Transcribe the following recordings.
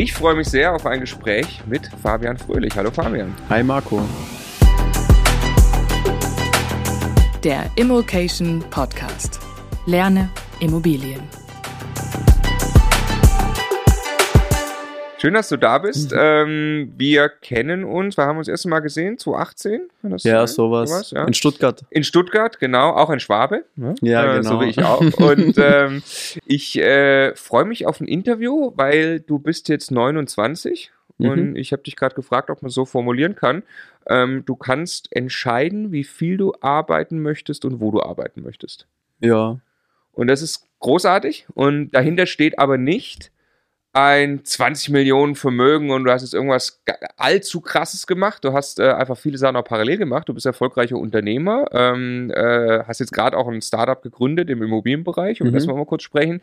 Ich freue mich sehr auf ein Gespräch mit Fabian Fröhlich. Hallo Fabian. Hi Marco. Der Immokation Podcast. Lerne Immobilien. Schön, dass du da bist. Mhm. Ähm, wir kennen uns, wir haben uns das erste Mal gesehen, 2018? ja, sowas. sowas ja. In Stuttgart. In Stuttgart, genau, auch in Schwabe. Ne? Ja, äh, genau. So wie ich auch. Und ähm, ich äh, freue mich auf ein Interview, weil du bist jetzt 29 mhm. und ich habe dich gerade gefragt, ob man so formulieren kann. Ähm, du kannst entscheiden, wie viel du arbeiten möchtest und wo du arbeiten möchtest. Ja. Und das ist großartig und dahinter steht aber nicht, ein 20 Millionen Vermögen und du hast jetzt irgendwas allzu krasses gemacht. Du hast äh, einfach viele Sachen auch parallel gemacht. Du bist erfolgreicher Unternehmer, ähm, äh, hast jetzt gerade auch ein Startup gegründet im Immobilienbereich, um mhm. das mal kurz sprechen.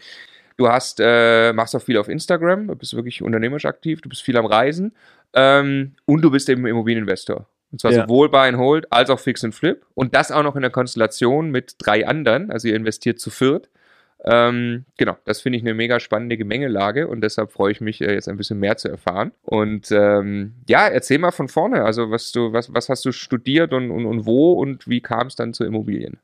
Du hast, äh, machst auch viel auf Instagram, du bist wirklich unternehmerisch aktiv, du bist viel am Reisen ähm, und du bist eben Immobilieninvestor. Und zwar ja. sowohl Buy and Hold als auch Fix and Flip. Und das auch noch in der Konstellation mit drei anderen. Also ihr investiert zu viert. Ähm, genau, das finde ich eine mega spannende Gemengelage und deshalb freue ich mich, äh, jetzt ein bisschen mehr zu erfahren. Und ähm, ja, erzähl mal von vorne. Also, was du, was, was hast du studiert und, und, und wo und wie kam es dann zu Immobilien?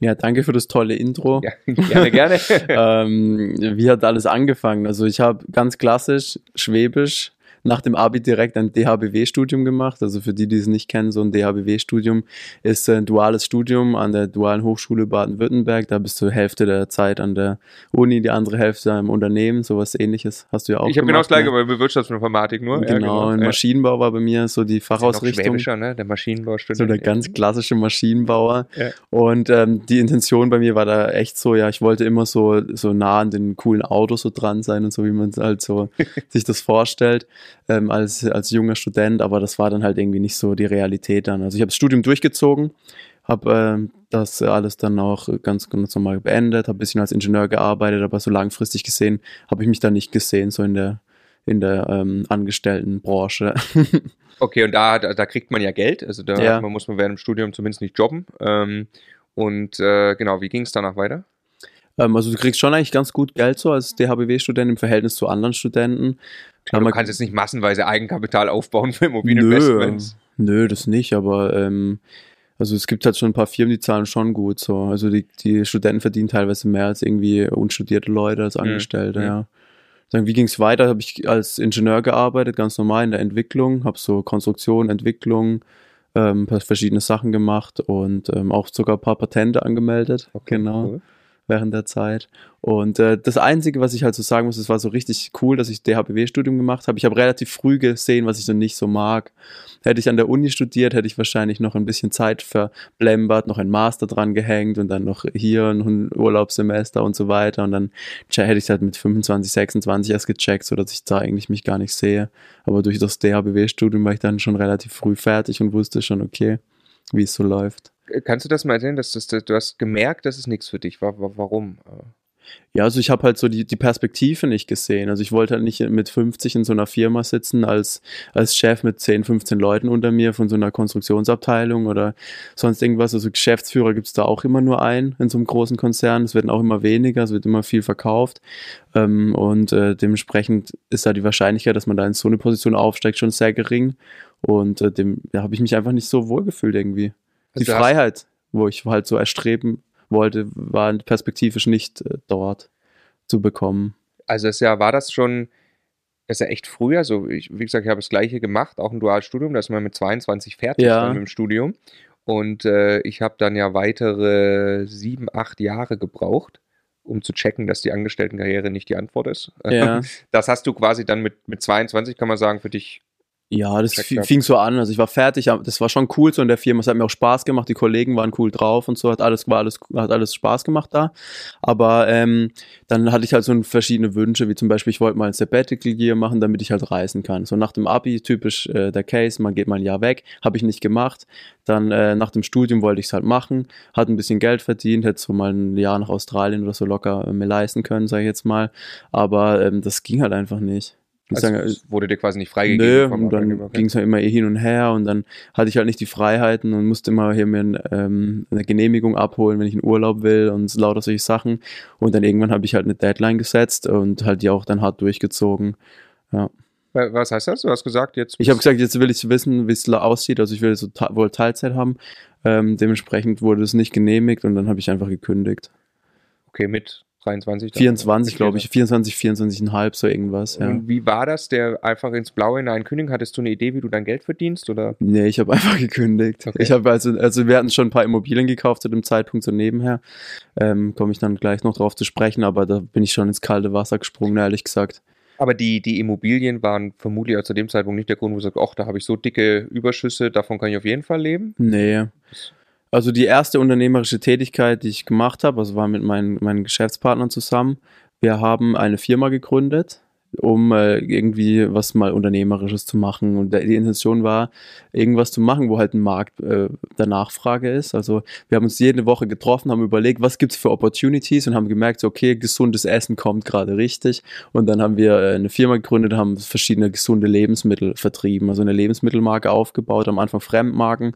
Ja, danke für das tolle Intro. Ja, gerne, gerne. ähm, wie hat alles angefangen? Also ich habe ganz klassisch Schwäbisch nach dem Abi direkt ein DHBW-Studium gemacht. Also für die, die es nicht kennen, so ein DHBW-Studium ist ein duales Studium an der Dualen Hochschule Baden-Württemberg. Da bist du Hälfte der Zeit an der Uni, die andere Hälfte im Unternehmen. Sowas ähnliches hast du ja auch. Ich habe genau das gleiche ne? bei Wirtschaftsinformatik nur. Genau, ja, genau. Und Maschinenbau war bei mir so die Fachausrichtung. Ne? Der Maschinenbaustudent. So der ganz klassische Maschinenbauer. Ja. Und ähm, die Intention bei mir war da echt so, ja, ich wollte immer so, so nah an den coolen Autos so dran sein und so, wie man halt so sich das vorstellt ähm, als, als junger Student, aber das war dann halt irgendwie nicht so die Realität dann. Also ich habe das Studium durchgezogen, habe äh, das alles dann auch ganz, ganz normal beendet, habe ein bisschen als Ingenieur gearbeitet, aber so langfristig gesehen habe ich mich da nicht gesehen, so in der, in der ähm, Angestelltenbranche. okay, und da, da, da, kriegt man ja Geld, also da ja. man, muss man während dem Studium zumindest nicht jobben. Ähm, und äh, genau, wie ging es danach weiter? Ähm, also du kriegst schon eigentlich ganz gut Geld so als DHBW-Student im Verhältnis zu anderen Studenten. Klar, du kannst jetzt nicht massenweise Eigenkapital aufbauen für Immobilieninvestments. Nö, nö, das nicht, aber ähm, also es gibt halt schon ein paar Firmen, die zahlen schon gut so. Also die, die Studenten verdienen teilweise mehr als irgendwie unstudierte Leute, als mhm. Angestellte, mhm. ja. Dann, wie ging es weiter? Habe ich als Ingenieur gearbeitet, ganz normal in der Entwicklung, habe so Konstruktion, Entwicklung, ähm, verschiedene Sachen gemacht und ähm, auch sogar ein paar Patente angemeldet. Okay, genau. Cool während der Zeit. Und äh, das Einzige, was ich halt so sagen muss, es war so richtig cool, dass ich DHBW-Studium gemacht habe. Ich habe relativ früh gesehen, was ich so nicht so mag. Hätte ich an der Uni studiert, hätte ich wahrscheinlich noch ein bisschen Zeit verblembert, noch ein Master dran gehängt und dann noch hier ein Urlaubssemester und so weiter. Und dann hätte ich halt mit 25, 26 erst gecheckt, sodass ich da eigentlich mich gar nicht sehe. Aber durch das DHBW-Studium war ich dann schon relativ früh fertig und wusste schon, okay, wie es so läuft. Kannst du das mal erzählen, dass, dass, dass du hast gemerkt, dass es nichts für dich war? Warum? Ja, also ich habe halt so die, die Perspektive nicht gesehen. Also ich wollte halt nicht mit 50 in so einer Firma sitzen als, als Chef mit 10, 15 Leuten unter mir von so einer Konstruktionsabteilung oder sonst irgendwas. Also Geschäftsführer gibt es da auch immer nur einen in so einem großen Konzern. Es werden auch immer weniger, es wird immer viel verkauft. Ähm, und äh, dementsprechend ist da die Wahrscheinlichkeit, dass man da in so eine Position aufsteigt, schon sehr gering. Und äh, dem da habe ich mich einfach nicht so wohl gefühlt irgendwie. Also die Freiheit, wo ich halt so erstreben wollte, war perspektivisch nicht äh, dort zu bekommen. Also es ja, war das schon, das ist ja echt früher, so ich, wie gesagt, ich habe das gleiche gemacht, auch ein Dualstudium, da ist man mit 22 fertig ja. mit dem Studium. Und äh, ich habe dann ja weitere sieben, acht Jahre gebraucht, um zu checken, dass die Angestelltenkarriere nicht die Antwort ist. Ja. Das hast du quasi dann mit, mit 22, kann man sagen, für dich ja, das fing so an. Also ich war fertig, das war schon cool so in der Firma. Es hat mir auch Spaß gemacht, die Kollegen waren cool drauf und so, hat alles, war alles, hat alles Spaß gemacht da. Aber ähm, dann hatte ich halt so verschiedene Wünsche, wie zum Beispiel, ich wollte mal ein Sabbatical Year machen, damit ich halt reisen kann. So nach dem Abi, typisch äh, der Case, man geht mal ein Jahr weg, habe ich nicht gemacht. Dann äh, nach dem Studium wollte ich es halt machen, hat ein bisschen Geld verdient, hätte so mal ein Jahr nach Australien oder so locker äh, mir leisten können, sage ich jetzt mal. Aber ähm, das ging halt einfach nicht. Also sagen, wurde dir quasi nicht freigegeben? Nö, und dann ging es ja immer eh hin und her und dann hatte ich halt nicht die Freiheiten und musste immer hier mir ein, ähm, eine Genehmigung abholen, wenn ich in Urlaub will und lauter solche Sachen. Und dann irgendwann habe ich halt eine Deadline gesetzt und halt die auch dann hart durchgezogen. Ja. Was heißt das? Du hast gesagt, jetzt. Ich habe gesagt, jetzt will ich wissen, wie es aussieht. Also ich will so wohl Teilzeit haben. Ähm, dementsprechend wurde es nicht genehmigt und dann habe ich einfach gekündigt. Okay, mit 23. dann. 24, glaube ich. 24, 24,5, so irgendwas, ja. Und wie war das, der einfach ins Blaue hinein kündigen? Hattest du eine Idee, wie du dein Geld verdienst? Oder? Nee, ich habe einfach gekündigt. Okay. Ich habe also, also wir hatten schon ein paar Immobilien gekauft zu dem Zeitpunkt so nebenher. Ähm, Komme ich dann gleich noch drauf zu sprechen, aber da bin ich schon ins kalte Wasser gesprungen, ehrlich gesagt. Aber die, die Immobilien waren vermutlich auch zu dem Zeitpunkt nicht der Grund, wo du sagst, ach, da habe ich so dicke Überschüsse, davon kann ich auf jeden Fall leben. Nee. Also die erste unternehmerische Tätigkeit, die ich gemacht habe, also war mit meinen, meinen Geschäftspartnern zusammen. Wir haben eine Firma gegründet, um äh, irgendwie was mal Unternehmerisches zu machen. Und die Intention war, irgendwas zu machen, wo halt ein Markt äh, der Nachfrage ist. Also wir haben uns jede Woche getroffen, haben überlegt, was gibt's für Opportunities und haben gemerkt, so, okay, gesundes Essen kommt gerade richtig. Und dann haben wir äh, eine Firma gegründet, haben verschiedene gesunde Lebensmittel vertrieben. Also eine Lebensmittelmarke aufgebaut, am Anfang Fremdmarken,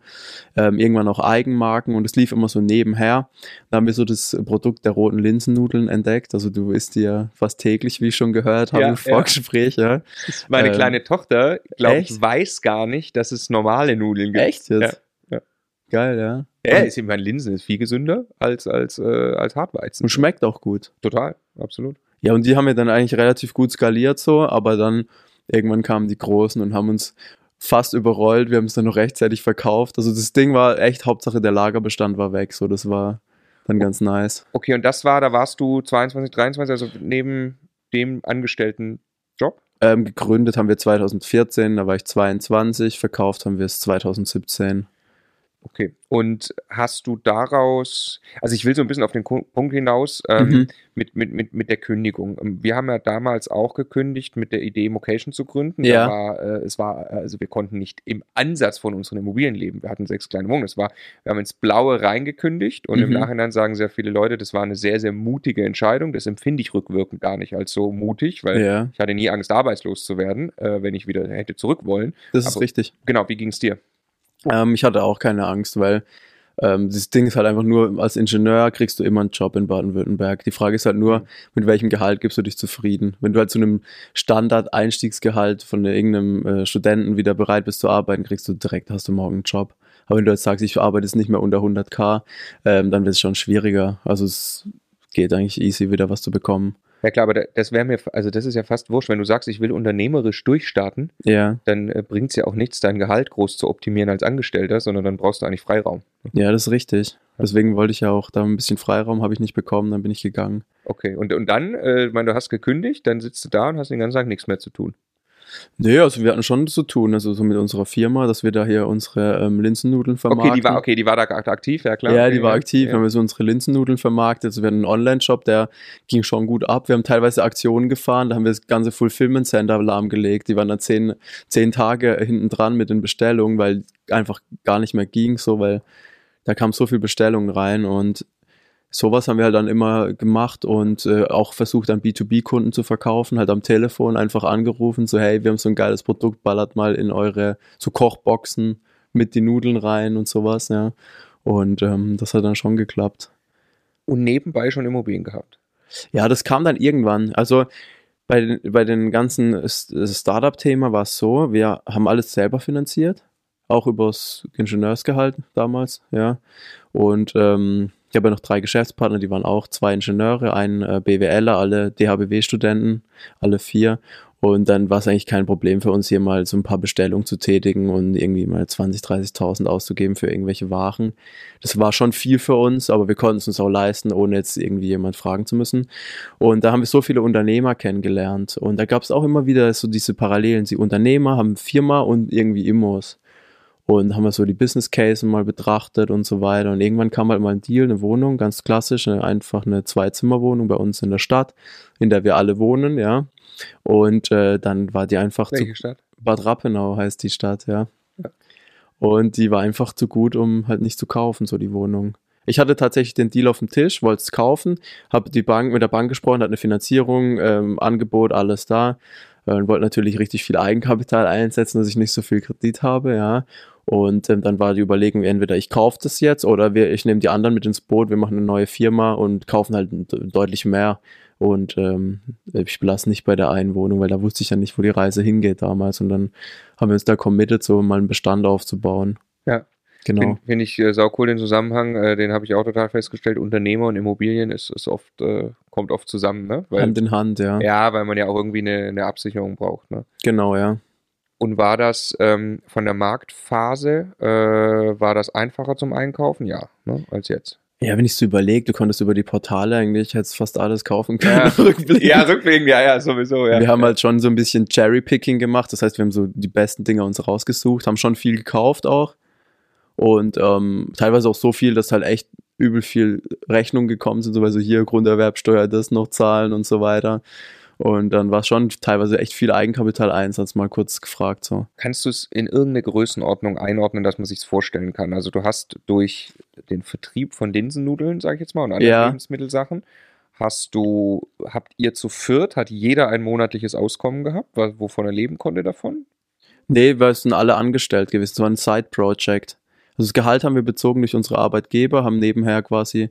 ähm, irgendwann auch Eigenmarken und es lief immer so nebenher. Da haben wir so das Produkt der roten Linsennudeln entdeckt. Also du isst die ja fast täglich, wie ich schon gehört habe Ja, Vorgespräch. Ja. Meine Ähm, kleine Tochter, glaube ich, weiß gar nicht, dass es normale Nudeln gibt. Echt jetzt? Ja, ja. Geil, ja. Ja, ist meine, Linsen ist viel gesünder als, als, äh, als Hartweizen. Und schmeckt auch gut. Total, absolut. Ja, und die haben wir dann eigentlich relativ gut skaliert so, aber dann irgendwann kamen die Großen und haben uns fast überrollt. Wir haben es dann noch rechtzeitig verkauft. Also das Ding war echt, Hauptsache der Lagerbestand war weg. So, das war dann ganz nice. Okay, und das war, da warst du 22, 23, also neben dem angestellten Job? Ähm, gegründet haben wir 2014, da war ich 22, verkauft haben wir es 2017. Okay. Und hast du daraus, also ich will so ein bisschen auf den Punkt hinaus, ähm, Mhm. mit, mit, mit, mit der Kündigung. Ähm, Wir haben ja damals auch gekündigt, mit der Idee, Mocation zu gründen. Ja. War, äh, es war, äh, also wir konnten nicht im Ansatz von unseren Immobilien leben. Wir hatten sechs kleine Wohnungen. Das war, wir haben ins Blaue reingekündigt und im Mhm. Nachhinein sagen sehr viele Leute, das war eine sehr, sehr mutige Entscheidung. Das empfinde ich rückwirkend gar nicht als so mutig, weil Ja, ich hatte nie Angst, arbeitslos zu werden, äh, wenn ich wieder hätte zurück wollen. das ist Aber- richtig. Genau, wie ging es dir? Ähm, ich hatte auch keine Angst, weil ähm, das Ding ist halt einfach nur, als Ingenieur kriegst du immer einen Job in Baden-Württemberg. Die Frage ist halt nur, mit welchem Gehalt gibst du dich zufrieden? Wenn du halt zu einem Standard-Einstiegsgehalt von irgendeinem äh, Studenten wieder bereit bist zu arbeiten, kriegst du direkt, hast du morgen einen Job. Aber wenn du jetzt sagst, ich arbeite jetzt nicht mehr unter 100k, ähm, dann wird es schon schwieriger. Also es geht eigentlich easy, wieder was zu bekommen. Ja klar, aber da- das wäre mir, also das ist ja fast wurscht, wenn du sagst, ich will unternehmerisch durchstarten, Ja, dann äh, bringt es ja auch nichts, dein Gehalt groß zu optimieren als Angestellter, sondern dann brauchst du eigentlich Freiraum. ja, das ist richtig. Deswegen wollte ich ja auch da ein bisschen Freiraum, habe ich nicht bekommen, dann bin ich gegangen. Okay, und, und dann, äh, ich meine, du hast gekündigt, dann sitzt du da und hast den ganzen Tag nichts mehr zu tun. Nee, also wir hatten schon zu tun, also so mit unserer Firma, dass wir da hier unsere ähm, Linsennudeln vermarkten. Okay, die war, okay, die war da ak- aktiv, ja klar. Ja, Okay, die war aktiv. Ja. Haben wir so unsere Linsennudeln vermarktet. Also wir hatten einen Online-Shop, der ging schon gut ab. Wir haben teilweise Aktionen gefahren. Da haben wir das ganze Fulfillment Center lahmgelegt. Die waren dann zehn, zehn Tage hinten dran mit den Bestellungen, weil einfach gar nicht mehr ging, so, weil da kam so viel Bestellungen rein und sowas haben wir halt dann immer gemacht und äh, auch versucht, an B2B-Kunden zu verkaufen, halt am Telefon einfach angerufen, so hey, wir haben so ein geiles Produkt, ballert mal in eure so Kochboxen mit die Nudeln rein und sowas, ja. Und ähm, das hat dann schon geklappt. Und nebenbei schon Immobilien gehabt. Ja, das kam dann irgendwann. Also bei, den- bei den ganzen Startup-Thema war es so, wir haben alles selber finanziert, auch übers Ingenieursgehalt damals, ja. Und ähm, ich habe ja noch drei Geschäftspartner, die waren auch zwei Ingenieure, ein äh, BWLer, alle DHBW-Studenten, alle vier. Und dann war es eigentlich kein Problem für uns, hier mal so ein paar Bestellungen zu tätigen und irgendwie mal 20.000, 30.000 auszugeben für irgendwelche Waren. Das war schon viel für uns, aber wir konnten es uns auch leisten, ohne jetzt irgendwie jemand fragen zu müssen. Und da haben wir so viele Unternehmer kennengelernt. Und da gab es auch immer wieder so diese Parallelen. Die Unternehmer haben Firma und irgendwie Immos. Und haben wir so die Business Case mal betrachtet und so weiter. Und irgendwann kam halt mal ein Deal, eine Wohnung, ganz klassisch, eine, einfach eine Zwei-Zimmer-Wohnung bei uns in der Stadt, in der wir alle wohnen, ja. Und äh, dann war die einfach zu Welche Stadt? Bad Rappenau heißt die Stadt, ja. Ja. Und die war einfach zu gut, um halt nicht zu kaufen, so die Wohnung. Ich hatte tatsächlich den Deal auf dem Tisch, wollte es kaufen, habe die Bank mit der Bank gesprochen, hat eine Finanzierung, ähm, Angebot, alles da. äh, und wollte natürlich richtig viel Eigenkapital einsetzen, dass ich nicht so viel Kredit habe, ja. Und ähm, dann war die Überlegung, entweder ich kaufe das jetzt oder wir, ich nehme die anderen mit ins Boot, wir machen eine neue Firma und kaufen halt deutlich mehr. Und ähm, ich belasse nicht bei der einen Wohnung, weil da wusste ich ja nicht, wo die Reise hingeht damals. Und dann haben wir uns da committed, so mal einen Bestand aufzubauen. Ja. Genau. Finde find ich äh, sau cool den Zusammenhang, äh, den habe ich auch total festgestellt. Unternehmer und Immobilien ist, ist oft, äh, kommt oft zusammen, ne? Weil, Hand in Hand, ja. ja, weil man ja auch irgendwie eine, eine Absicherung braucht, ne? Genau, ja. Und war das ähm, von der Marktphase, äh, war das einfacher zum Einkaufen? Ja, ne, als jetzt. Ja, wenn ich so überlege, du konntest über die Portale eigentlich jetzt fast alles kaufen Ja. können. rückblickend. Ja, rückblickend, ja, ja, sowieso, ja. Wir haben halt schon so ein bisschen Cherry-Picking gemacht. Das heißt, wir haben so die besten Dinge uns rausgesucht, haben schon viel gekauft auch. Und ähm, teilweise auch so viel, dass halt echt übel viel Rechnungen gekommen sind, so weil so hier Grunderwerbsteuer, das noch zahlen und so weiter. Und dann war es schon teilweise echt viel Eigenkapitaleinsatz, mal kurz gefragt so. Kannst du es in irgendeine Größenordnung einordnen, dass man sich vorstellen kann? Also du hast durch den Vertrieb von Linsennudeln, sage ich jetzt mal, und anderen Ja. Lebensmittelsachen, hast du, habt ihr zu viert, hat jeder ein monatliches Auskommen gehabt, wovon er leben konnte davon? Nee, wir sind alle angestellt gewesen. Es war ein Side-Project. Also das Gehalt haben wir bezogen durch unsere Arbeitgeber, haben nebenher quasi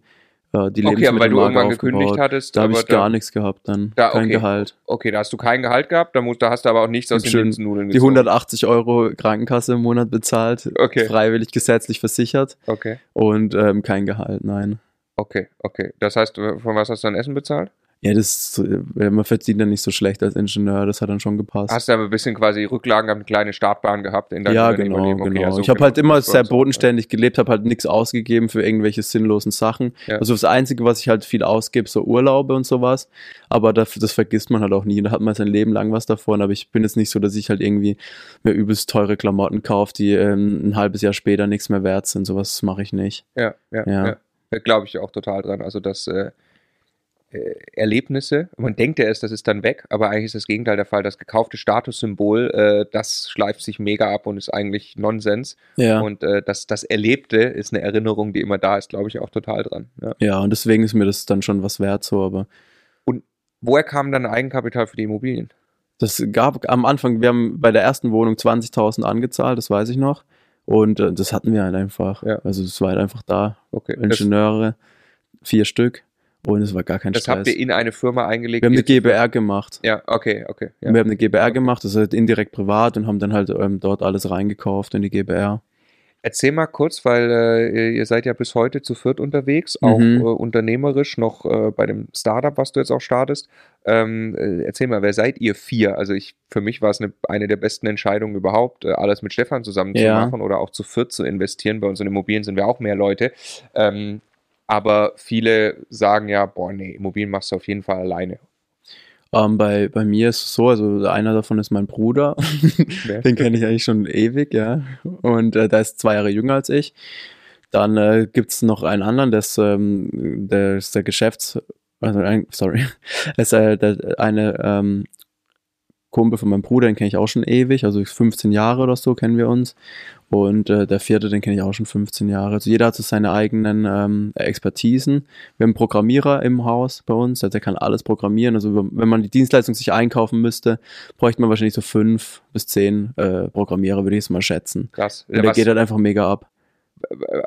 äh, die Okay, aber weil du irgendwann gekündigt aufgebaut. hattest, Da habe ich gar nichts gehabt dann. Da, Kein okay. Gehalt. Okay, da hast du kein Gehalt gehabt, da, musst, da hast du aber auch nichts aus den. Linsennudeln Die gezogen. 180 Euro Krankenkasse im Monat bezahlt, Okay. freiwillig gesetzlich versichert Okay, und ähm, kein Gehalt, nein. okay, okay. Das heißt, von was hast du dann Essen bezahlt? Ja, das, äh, man verdient dann nicht so schlecht als Ingenieur, das hat dann schon gepasst. Hast du aber ein bisschen quasi Rücklagen, eine kleine Startbahn gehabt in deinem ja, genau, Okay, genau. ja, so ich habe genau, halt immer sehr so, bodenständig gelebt, habe halt nichts ausgegeben für irgendwelche sinnlosen Sachen. Ja. Also das Einzige, was ich halt viel ausgebe, so Urlaube und sowas. Aber das, das vergisst man halt auch nie. Da hat man sein Leben lang was davon. Aber ich bin jetzt nicht so, dass ich halt irgendwie mir übelst teure Klamotten kaufe, die ähm, ein halbes Jahr später nichts mehr wert sind. Sowas mache ich nicht. Ja, ja, Ja. ja. Da glaube ich auch total dran. Also das äh, Erlebnisse, man denkt ja erst, das ist dann weg, aber eigentlich ist das Gegenteil der Fall. Das gekaufte Statussymbol, äh, das schleift sich mega ab und ist eigentlich Nonsens. Ja. Und äh, das, das Erlebte ist eine Erinnerung, die immer da ist, glaube ich auch total dran. Ja. ja, und deswegen ist mir das dann schon was wert so, aber Woher kam dann Eigenkapital für die Immobilien? Das gab am Anfang, wir haben bei der ersten Wohnung 20.000 angezahlt, das weiß ich noch. Und äh, das hatten wir halt einfach. Ja. Also es war halt einfach da. Okay. Ingenieure, vier Stück. Und es war gar kein das Stress. habt ihr in eine Firma eingelegt? wir haben eine GBR gemacht. Ja, okay, okay. Ja. Wir haben eine GBR gemacht, das ist halt indirekt privat und haben dann halt ähm, dort alles reingekauft in die GBR. Erzähl mal kurz, weil äh, ihr seid ja bis heute zu viert unterwegs, auch Mhm. äh, unternehmerisch noch äh, bei dem Startup, was du jetzt auch startest. Ähm, äh, erzähl mal, wer seid ihr vier? Also ich, für mich war es eine, eine der besten Entscheidungen überhaupt, äh, alles mit Stefan zusammen zu Ja. machen oder auch zu viert zu investieren. Bei unseren Immobilien sind wir auch mehr Leute. Ähm, aber viele sagen ja, boah, nee, Immobilien machst du auf jeden Fall alleine. Ähm, bei, bei mir ist es so, also einer davon ist mein Bruder. Den kenne ich eigentlich schon ewig, ja. Und äh, der ist zwei Jahre jünger als ich. Dann äh, gibt es noch einen anderen, der ist, ähm, der ist der Geschäfts... Also, ein, sorry. Ist äh, der, eine ähm, Kumpel von meinem Bruder, den kenne ich auch schon ewig. Also 15 Jahre oder so kennen wir uns. Und äh, der vierte, den kenne ich auch schon 15 Jahre. Also jeder hat so seine eigenen ähm, Expertisen. Wir haben einen Programmierer im Haus bei uns, der kann alles programmieren. Also wenn man die Dienstleistung sich einkaufen müsste, bräuchte man wahrscheinlich so fünf bis zehn äh, Programmierer, würde ich es mal schätzen. Krass. Und der Was- geht halt einfach mega ab.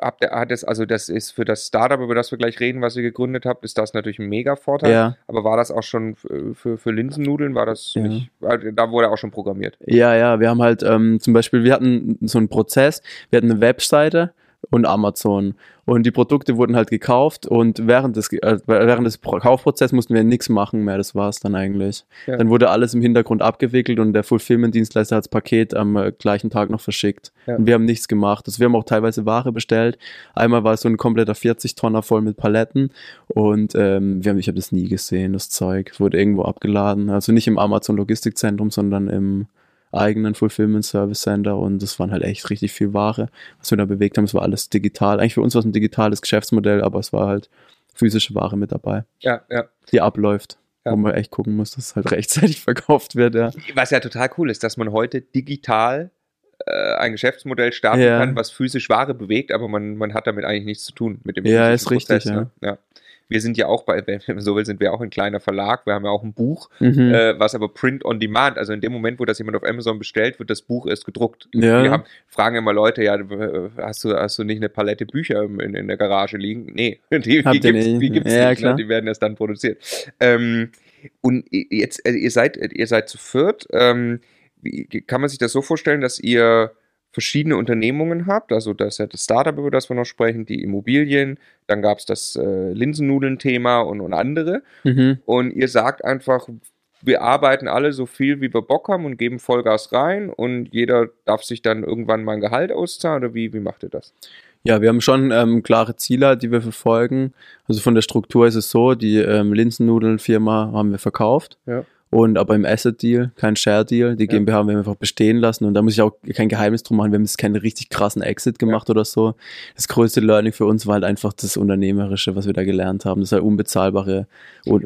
Habt ihr, hat es, also das ist für das Startup, über das wir gleich reden, was ihr gegründet habt, ist das natürlich ein mega Vorteil. Ja, Aber war das auch schon für, für Linsennudeln? War das Ja. nicht? Da wurde auch schon programmiert. ja, ja. Wir haben halt ähm, zum Beispiel, wir hatten so einen Prozess, wir hatten eine Webseite und Amazon. Und die Produkte wurden halt gekauft und während des, äh, während des Pro- Kaufprozesses mussten wir nichts machen mehr. Das war es dann eigentlich. Ja. Dann wurde alles im Hintergrund abgewickelt und der Fulfillment-Dienstleister hat das Paket am äh, gleichen Tag noch verschickt. Ja. Und wir haben nichts gemacht. Also wir haben auch teilweise Ware bestellt. Einmal war es so ein kompletter 40-Tonner voll mit Paletten und ähm, wir haben, ich habe das nie gesehen, das Zeug. Es wurde irgendwo abgeladen. Also nicht im Amazon-Logistikzentrum, sondern im eigenen Fulfillment Service Center und das waren halt echt richtig viel Ware, was wir da bewegt haben. Es war alles digital. Eigentlich für uns war es ein digitales Geschäftsmodell, aber es war halt physische Ware mit dabei, Ja, ja. die abläuft. Ja. Wo man echt gucken muss, dass es halt rechtzeitig verkauft wird, ja. Was ja total cool ist, dass man heute digital äh, ein Geschäftsmodell starten Ja. kann, was physisch Ware bewegt, aber man, man hat damit eigentlich nichts zu tun mit dem Ja, ist richtig, Ne? ja. Wir sind ja auch bei, wenn man so will, sind wir auch ein kleiner Verlag. Wir haben ja auch ein Buch, Mhm. äh, was aber Print on Demand, also in dem Moment, wo das jemand auf Amazon bestellt, wird das Buch erst gedruckt. Ja. Wir haben, fragen immer Leute, ja, äh, hast du, hast du nicht eine Palette Bücher in, in der Garage liegen? Nee, die, die gibt's, nicht? die gibt's Ja, nicht, ne? die werden erst dann produziert. Ähm, und jetzt, also ihr seid, ihr seid zu viert. Ähm, kann man sich das so vorstellen, dass ihr verschiedene Unternehmungen habt? Also das ist ja das Startup, über das wir noch sprechen, die Immobilien, dann gab es das äh, Linsennudeln-Thema und, und andere. Mhm. Und ihr sagt einfach, wir arbeiten alle so viel, wie wir Bock haben und geben Vollgas rein und jeder darf sich dann irgendwann mal ein Gehalt auszahlen oder wie, wie macht ihr das? Ja, wir haben schon ähm, klare Ziele, die wir verfolgen. Also von der Struktur ist es so, die ähm, Linsennudeln-Firma haben wir verkauft. Ja. Und aber im Asset-Deal, kein Share-Deal, die Ja. GmbH haben wir einfach bestehen lassen. Und da muss ich auch kein Geheimnis drum machen, wir haben jetzt keinen richtig krassen Exit gemacht oder so. Das größte Learning für uns war halt einfach das Unternehmerische, was wir da gelernt haben. Das ist eine unbezahlbare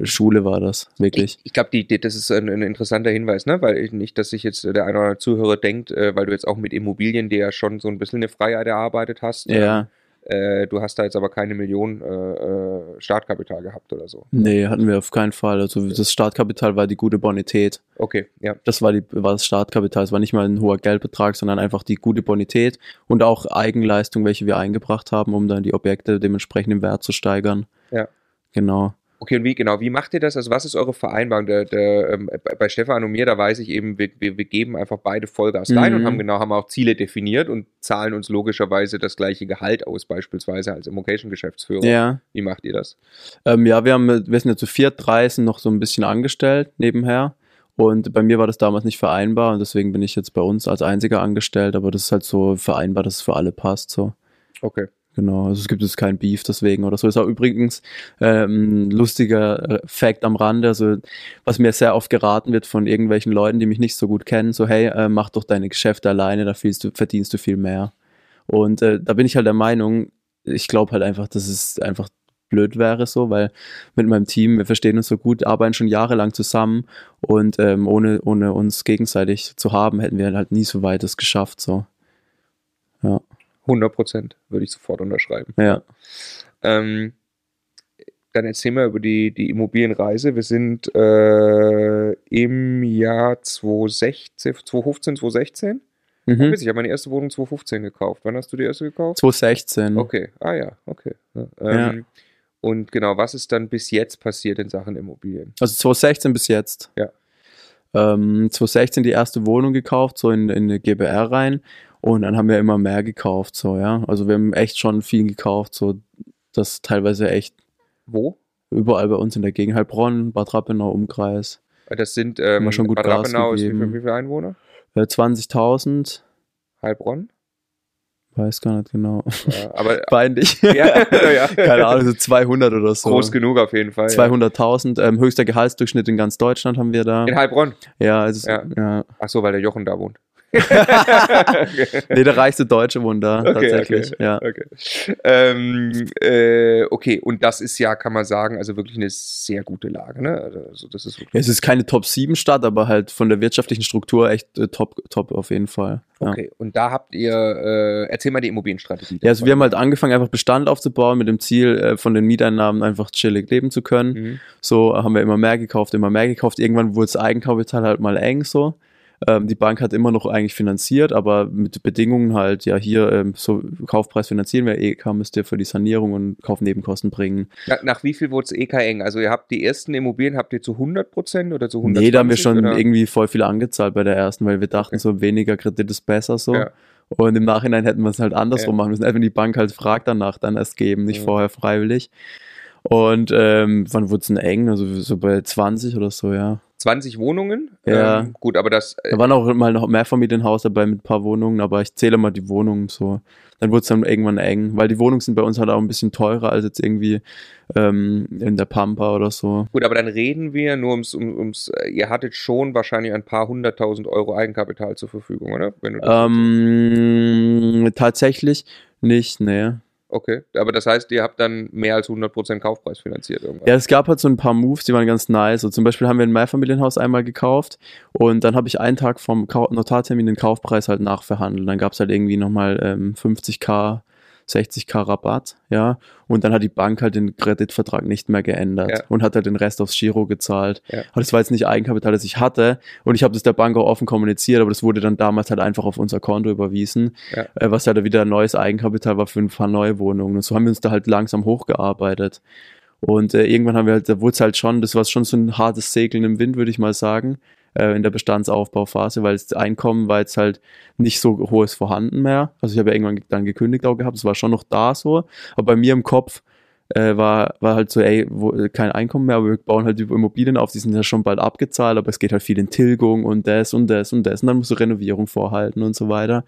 Schule war das, wirklich. Ich, ich glaube, die, die, das ist ein, ein interessanter Hinweis, ne? weil ich nicht, dass sich jetzt der eine oder andere Zuhörer denkt, äh, weil du jetzt auch mit Immobilien dir ja schon so ein bisschen eine Freiheit erarbeitet hast. Ja, Äh, du hast da jetzt aber keine Million äh, äh, Startkapital gehabt oder so. nee, hatten wir auf keinen Fall. Also das Startkapital war die gute Bonität. Okay, ja. Das war, die, war das Startkapital. Es war nicht mal ein hoher Geldbetrag, sondern einfach die gute Bonität und auch Eigenleistung, welche wir eingebracht haben, um dann die Objekte dementsprechend im Wert zu steigern. Ja. Genau. Okay, und wie genau, wie macht ihr das? Also was ist eure Vereinbarung? Der, der, ähm, bei- Stefan und mir, da weiß ich eben, wir, wir, wir geben einfach beide Vollgas rein Mhm. und haben genau, haben auch Ziele definiert und zahlen uns logischerweise das gleiche Gehalt aus, beispielsweise als Immocation-Geschäftsführer. Ja. Wie macht ihr das? Ähm, ja, wir, haben, wir sind ja zu viert, drei sind noch so ein bisschen angestellt nebenher. Und bei mir war das damals nicht vereinbar und deswegen bin ich jetzt bei uns als einziger angestellt, aber das ist halt so vereinbar, dass es für alle passt. So. Okay. Genau, also es gibt jetzt kein Beef deswegen oder so. Ist auch übrigens ähm, lustiger äh, Fact am Rande, also was mir sehr oft geraten wird von irgendwelchen Leuten, die mich nicht so gut kennen, so hey, äh, mach doch deine Geschäfte alleine, da verdienst du, verdienst du viel mehr. Und äh, da bin ich halt der Meinung, ich glaube halt einfach, dass es einfach blöd wäre so, weil mit meinem Team, wir verstehen uns so gut, arbeiten schon jahrelang zusammen und ähm, ohne, ohne uns gegenseitig zu haben, hätten wir halt nie so weit es geschafft, so. Ja, 100 Prozent würde ich sofort unterschreiben. ja. Ähm, dann erzähl mal über die, die Immobilienreise. Wir sind äh, im Jahr 2016, 2015, 2016. Mhm. Ich habe meine erste Wohnung 2015 gekauft. Wann hast du die erste gekauft? 2016. Okay, ah ja, okay. Ja, Ja. Ähm, Und genau, was ist dann bis jetzt passiert in Sachen Immobilien? Also 2016 bis jetzt. Ja. Ähm, 2016 die erste Wohnung gekauft, so in, in eine GBR rein. Und dann haben wir immer mehr gekauft, so, ja. Also wir haben echt schon viel gekauft, so, das teilweise echt Wo? überall bei uns in der Gegend. Heilbronn, Bad Rappenau, Umkreis. Das sind ähm, Immer schon gut Bad Gas Rappenau ist wie, viel- wie viele Einwohner? Äh, 20.000, Heilbronn? weiß gar nicht genau. Ja, aber Peinlich. ja, ja. Keine Ahnung, so 200 oder so. groß genug auf jeden Fall. 200.000, ähm, höchster Gehaltsdurchschnitt in ganz Deutschland haben wir da. In Heilbronn. Ja, also, Ja. ja. Ach so, weil der Jochen da wohnt. Nee, der reichste Deutsche wohnt da, Okay, tatsächlich. okay, Ja. okay. Ähm, äh, okay, und das ist ja, kann man sagen, also wirklich eine sehr gute Lage, ne? Also das ist wirklich, Ja, es ist keine Top-7-Stadt, aber halt von der wirtschaftlichen Struktur echt äh, top, top auf jeden Fall. Ja. okay. Und da habt ihr, äh, erzähl mal die Immobilienstrategie. Ja, also wir haben halt angefangen, einfach Bestand aufzubauen mit dem Ziel, äh, von den Mieteinnahmen einfach chillig leben zu können. Mhm. So haben wir immer mehr gekauft, immer mehr gekauft. Irgendwann wurde das Eigenkapital halt mal eng so. Ähm, die Bank hat immer noch eigentlich finanziert, aber mit Bedingungen halt, ja, hier ähm, so Kaufpreis finanzieren wir, EK müsst ihr für die Sanierung und Kaufnebenkosten bringen. Nach, nach wie viel wurde es EK eng? Also ihr habt die ersten Immobilien, habt ihr zu 100 Prozent oder zu 100 Nee, da haben wir schon oder? irgendwie voll viel angezahlt bei der ersten, weil wir dachten, Okay. so weniger Kredit ist besser so. Ja. Und im Nachhinein hätten wir es halt andersrum Ja. machen müssen. Wenn die Bank halt fragt danach, dann erst geben, nicht Mhm. vorher freiwillig. Und ähm, wann wurde es denn eng? Also so bei 20 oder so, ja. 20 Wohnungen? Ja. Ähm, gut, aber das, äh, Da waren auch mal noch mehr Familienhaus dabei mit ein paar Wohnungen, aber ich zähle mal die Wohnungen so. Dann wurde es dann irgendwann eng, weil die Wohnungen sind bei uns halt auch ein bisschen teurer als jetzt irgendwie ähm, in der Pampa oder so. gut, aber dann reden wir nur ums, um, ums, äh, ihr hattet schon wahrscheinlich ein paar hunderttausend Euro Eigenkapital zur Verfügung, oder? Ähm, tatsächlich nicht, nee. Okay, aber das heißt, ihr habt dann mehr als 100% Kaufpreis finanziert irgendwann. Ja, es gab halt so ein paar Moves, die waren ganz nice. So zum Beispiel haben wir ein Mehrfamilienhaus einmal gekauft und dann habe ich einen Tag vom Notartermin den Kaufpreis halt nachverhandelt. Dann gab es halt irgendwie nochmal ähm, 50k 60k Rabatt, ja. Und dann hat die Bank halt den Kreditvertrag nicht mehr geändert Ja. und hat halt den Rest aufs Giro gezahlt. Ja. Aber das war jetzt nicht Eigenkapital, das ich hatte. Und ich habe das der Bank auch offen kommuniziert, aber das wurde dann damals halt einfach auf unser Konto überwiesen, Ja. äh, was halt wieder ein neues Eigenkapital war für ein paar neue Wohnungen. Und so haben wir uns da halt langsam hochgearbeitet. Und äh, irgendwann haben wir halt, da wurde es halt schon, das war schon so ein hartes Segeln im Wind, würde ich mal sagen, äh, in der Bestandsaufbauphase, weil das Einkommen war jetzt halt nicht so hohes vorhanden mehr. Also ich habe ja irgendwann dann gekündigt auch gehabt, es war schon noch da so, aber bei mir im Kopf äh, war, war halt so, ey, wo, kein Einkommen mehr, aber wir bauen halt die Immobilien auf, die sind ja schon bald abgezahlt, aber es geht halt viel in Tilgung und das und das und das und dann musst du Renovierung vorhalten und so weiter.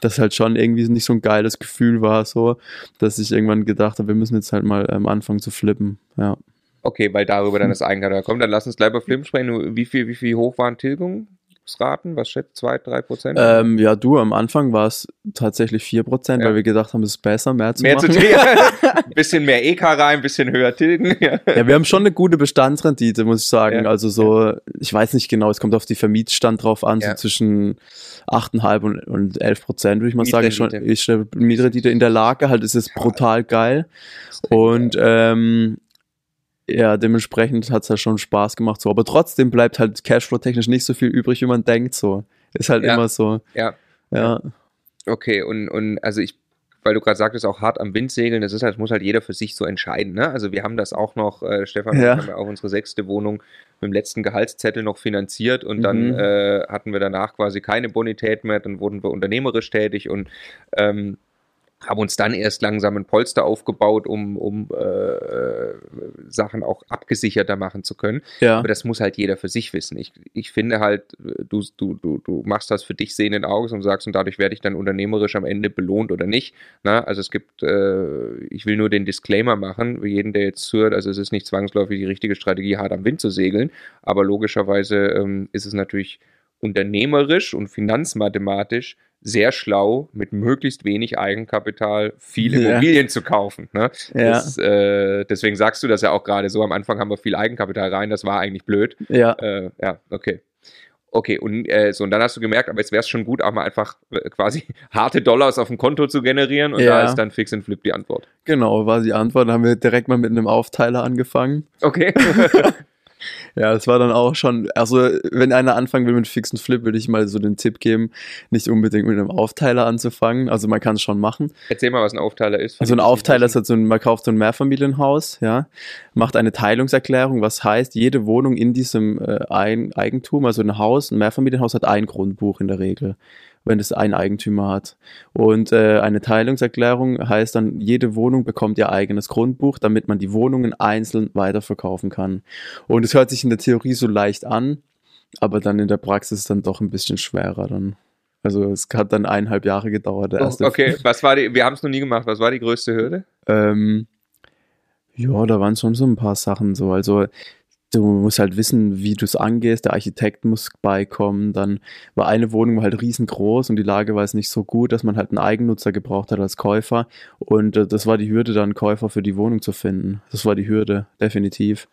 Das halt schon irgendwie nicht so ein geiles Gefühl war, so, dass ich irgendwann gedacht habe, wir müssen jetzt halt mal ähm, anfangen zu flippen, ja. Okay, weil darüber dann das Eigenkapital kommt. Dann lass uns gleich bei Film sprechen. Wie viel, wie viel hoch waren Tilgungsraten? Was schätzt? 2, 3 Prozent? Ähm, ja, du, am Anfang war es tatsächlich 4%, Ja. weil wir gedacht haben, es ist besser, mehr zu mehr zu machen. tilgen. bisschen mehr EK rein, bisschen höher tilgen. Ja. Ja, wir haben schon eine gute Bestandsrendite, muss ich sagen. Ja. Also so, ich weiß nicht genau, es kommt auf die Vermietstand drauf an, so zwischen 8,5 und, und 11 Prozent, würde ich mal sagen. Schon, ist eine Mietrendite in der Lage halt, ist es brutal geil. Und ähm, ja, dementsprechend hat es ja schon Spaß gemacht so. Aber trotzdem bleibt halt Cashflow-technisch nicht so viel übrig, wie man denkt so. Ist halt Ja. immer so. ja. Ja. Okay, und, und also ich, weil du gerade sagtest, auch hart am Wind segeln, das ist halt, das muss halt jeder für sich so entscheiden. Ne? Also wir haben das auch noch, äh, Stefan, Ja. haben auch unsere sechste Wohnung mit dem letzten Gehaltszettel noch finanziert und dann Mhm. äh, hatten wir danach quasi keine Bonität mehr, dann wurden wir unternehmerisch tätig und ähm, haben uns dann erst langsam ein Polster aufgebaut, um, um äh, Sachen auch abgesicherter machen zu können. Ja. Aber das muss halt jeder für sich wissen. Ich, ich finde halt, du, du, du, du machst das für dich sehenden Auges und sagst, und dadurch werde ich dann unternehmerisch am Ende belohnt oder nicht. Na, also es gibt, äh, ich will nur den Disclaimer machen, für jeden, der jetzt zuhört, also es ist nicht zwangsläufig die richtige Strategie, hart am Wind zu segeln, aber logischerweise ähm, ist es natürlich unternehmerisch und finanzmathematisch sehr schlau, mit möglichst wenig Eigenkapital viele Ja. Immobilien zu kaufen. Ne? Ja. Das, äh, deswegen sagst du das ja auch gerade so. Am Anfang haben wir viel Eigenkapital rein, das war eigentlich blöd. Ja. Äh, ja, okay. Okay, und, äh, so, und dann hast du gemerkt, aber jetzt wäre es schon gut, auch mal einfach äh, quasi harte Dollars auf dem Konto zu generieren und da Ja. ist dann Fix and Flip die Antwort. Genau, war die Antwort. Dann haben wir direkt mal mit einem Aufteiler angefangen. Okay. Ja, das war dann auch schon, also wenn einer anfangen will mit Fix und Flip, würde ich mal so den Tipp geben, nicht unbedingt mit einem Aufteiler anzufangen. Also man kann es schon machen. Erzähl mal, was ein Aufteiler ist. Also ein Aufteiler ist halt so ein, man kauft so ein Mehrfamilienhaus, ja, macht eine Teilungserklärung, was heißt, jede Wohnung in diesem äh, ein Eigentum, also ein Haus, ein Mehrfamilienhaus hat ein Grundbuch in der Regel, wenn es ein Eigentümer hat. Und äh, eine Teilungserklärung heißt dann, jede Wohnung bekommt ihr eigenes Grundbuch, damit man die Wohnungen einzeln weiterverkaufen kann. Und es hört sich in der Theorie so leicht an, aber dann in der Praxis dann doch ein bisschen schwerer dann. Also es hat dann eineinhalb Jahre gedauert. Der erste Oh, okay, was war die, wir haben es noch nie gemacht, was war die größte Hürde? ähm, ja, da waren schon so ein paar Sachen so. Also du musst halt wissen, wie du es angehst. Der Architekt muss beikommen. Dann war eine Wohnung halt riesengroß und die Lage war jetzt nicht so gut, dass man halt einen Eigennutzer gebraucht hat als Käufer. Und äh, das war die Hürde, dann einen Käufer für die Wohnung zu finden. Das war die Hürde, definitiv.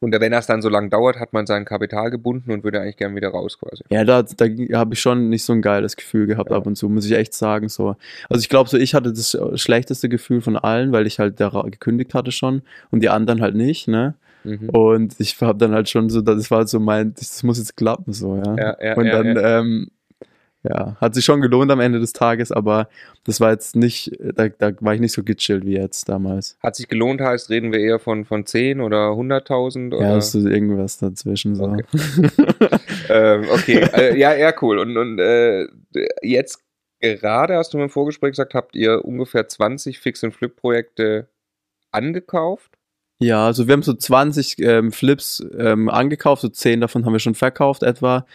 Und wenn das dann so lange dauert, hat man sein Kapital gebunden und würde eigentlich gerne wieder raus quasi. Ja, da, da habe ich schon nicht so ein geiles Gefühl gehabt Ja. ab und zu, muss ich echt sagen. So. Also ich glaube so, ich hatte das äh, schlechteste Gefühl von allen, weil ich halt da gekündigt hatte schon und die anderen halt nicht, ne? Mhm. Und ich habe dann halt schon so, das war so mein, das muss jetzt klappen, so, ja. Ja, ja, und ja, dann, ähm, ja, hat sich schon gelohnt am Ende des Tages, aber das war jetzt nicht, da, da war ich nicht so gechillt wie jetzt damals. Hat sich gelohnt heißt, reden wir eher von, von 10 oder 100.000? Oder? Ja, so irgendwas dazwischen so. Okay. ähm, okay, äh, ja, ja, cool. Und, und äh, jetzt gerade hast du mir im Vorgespräch gesagt, habt ihr ungefähr 20 Fix-and-Flip-Projekte angekauft? Ja, also wir haben so 20 ähm, Flips ähm, angekauft, so 10 davon haben wir schon verkauft etwa.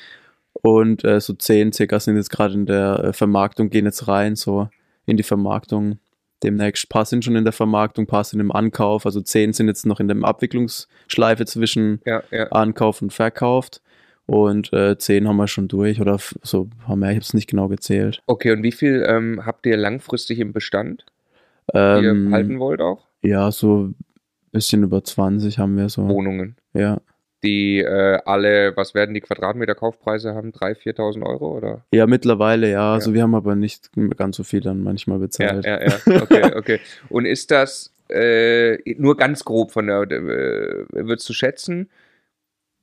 Und äh, so 10 circa sind jetzt gerade in der äh, Vermarktung, gehen jetzt rein, so in die Vermarktung. Demnächst ein paar sind schon in der Vermarktung, ein paar sind im Ankauf. Also 10 sind jetzt noch in der Abwicklungsschleife zwischen Ja, ja. Ankauf und Verkauft. Und äh, 10 haben wir schon durch oder so paar mehr, ich habe es nicht genau gezählt. Okay, und wie viel ähm, habt ihr langfristig im Bestand, die Ähm, ihr halten wollt auch? ja, so bisschen über 20 haben wir so. Wohnungen. Ja. die äh, alle, was werden die Quadratmeter Kaufpreise haben? 3.000, 4.000 Euro oder? Ja, mittlerweile ja. Also wir haben aber nicht ganz so viel dann manchmal bezahlt. Ja, ja, ja. Okay, okay. Und ist das äh, nur ganz grob von der, äh, würdest du schätzen,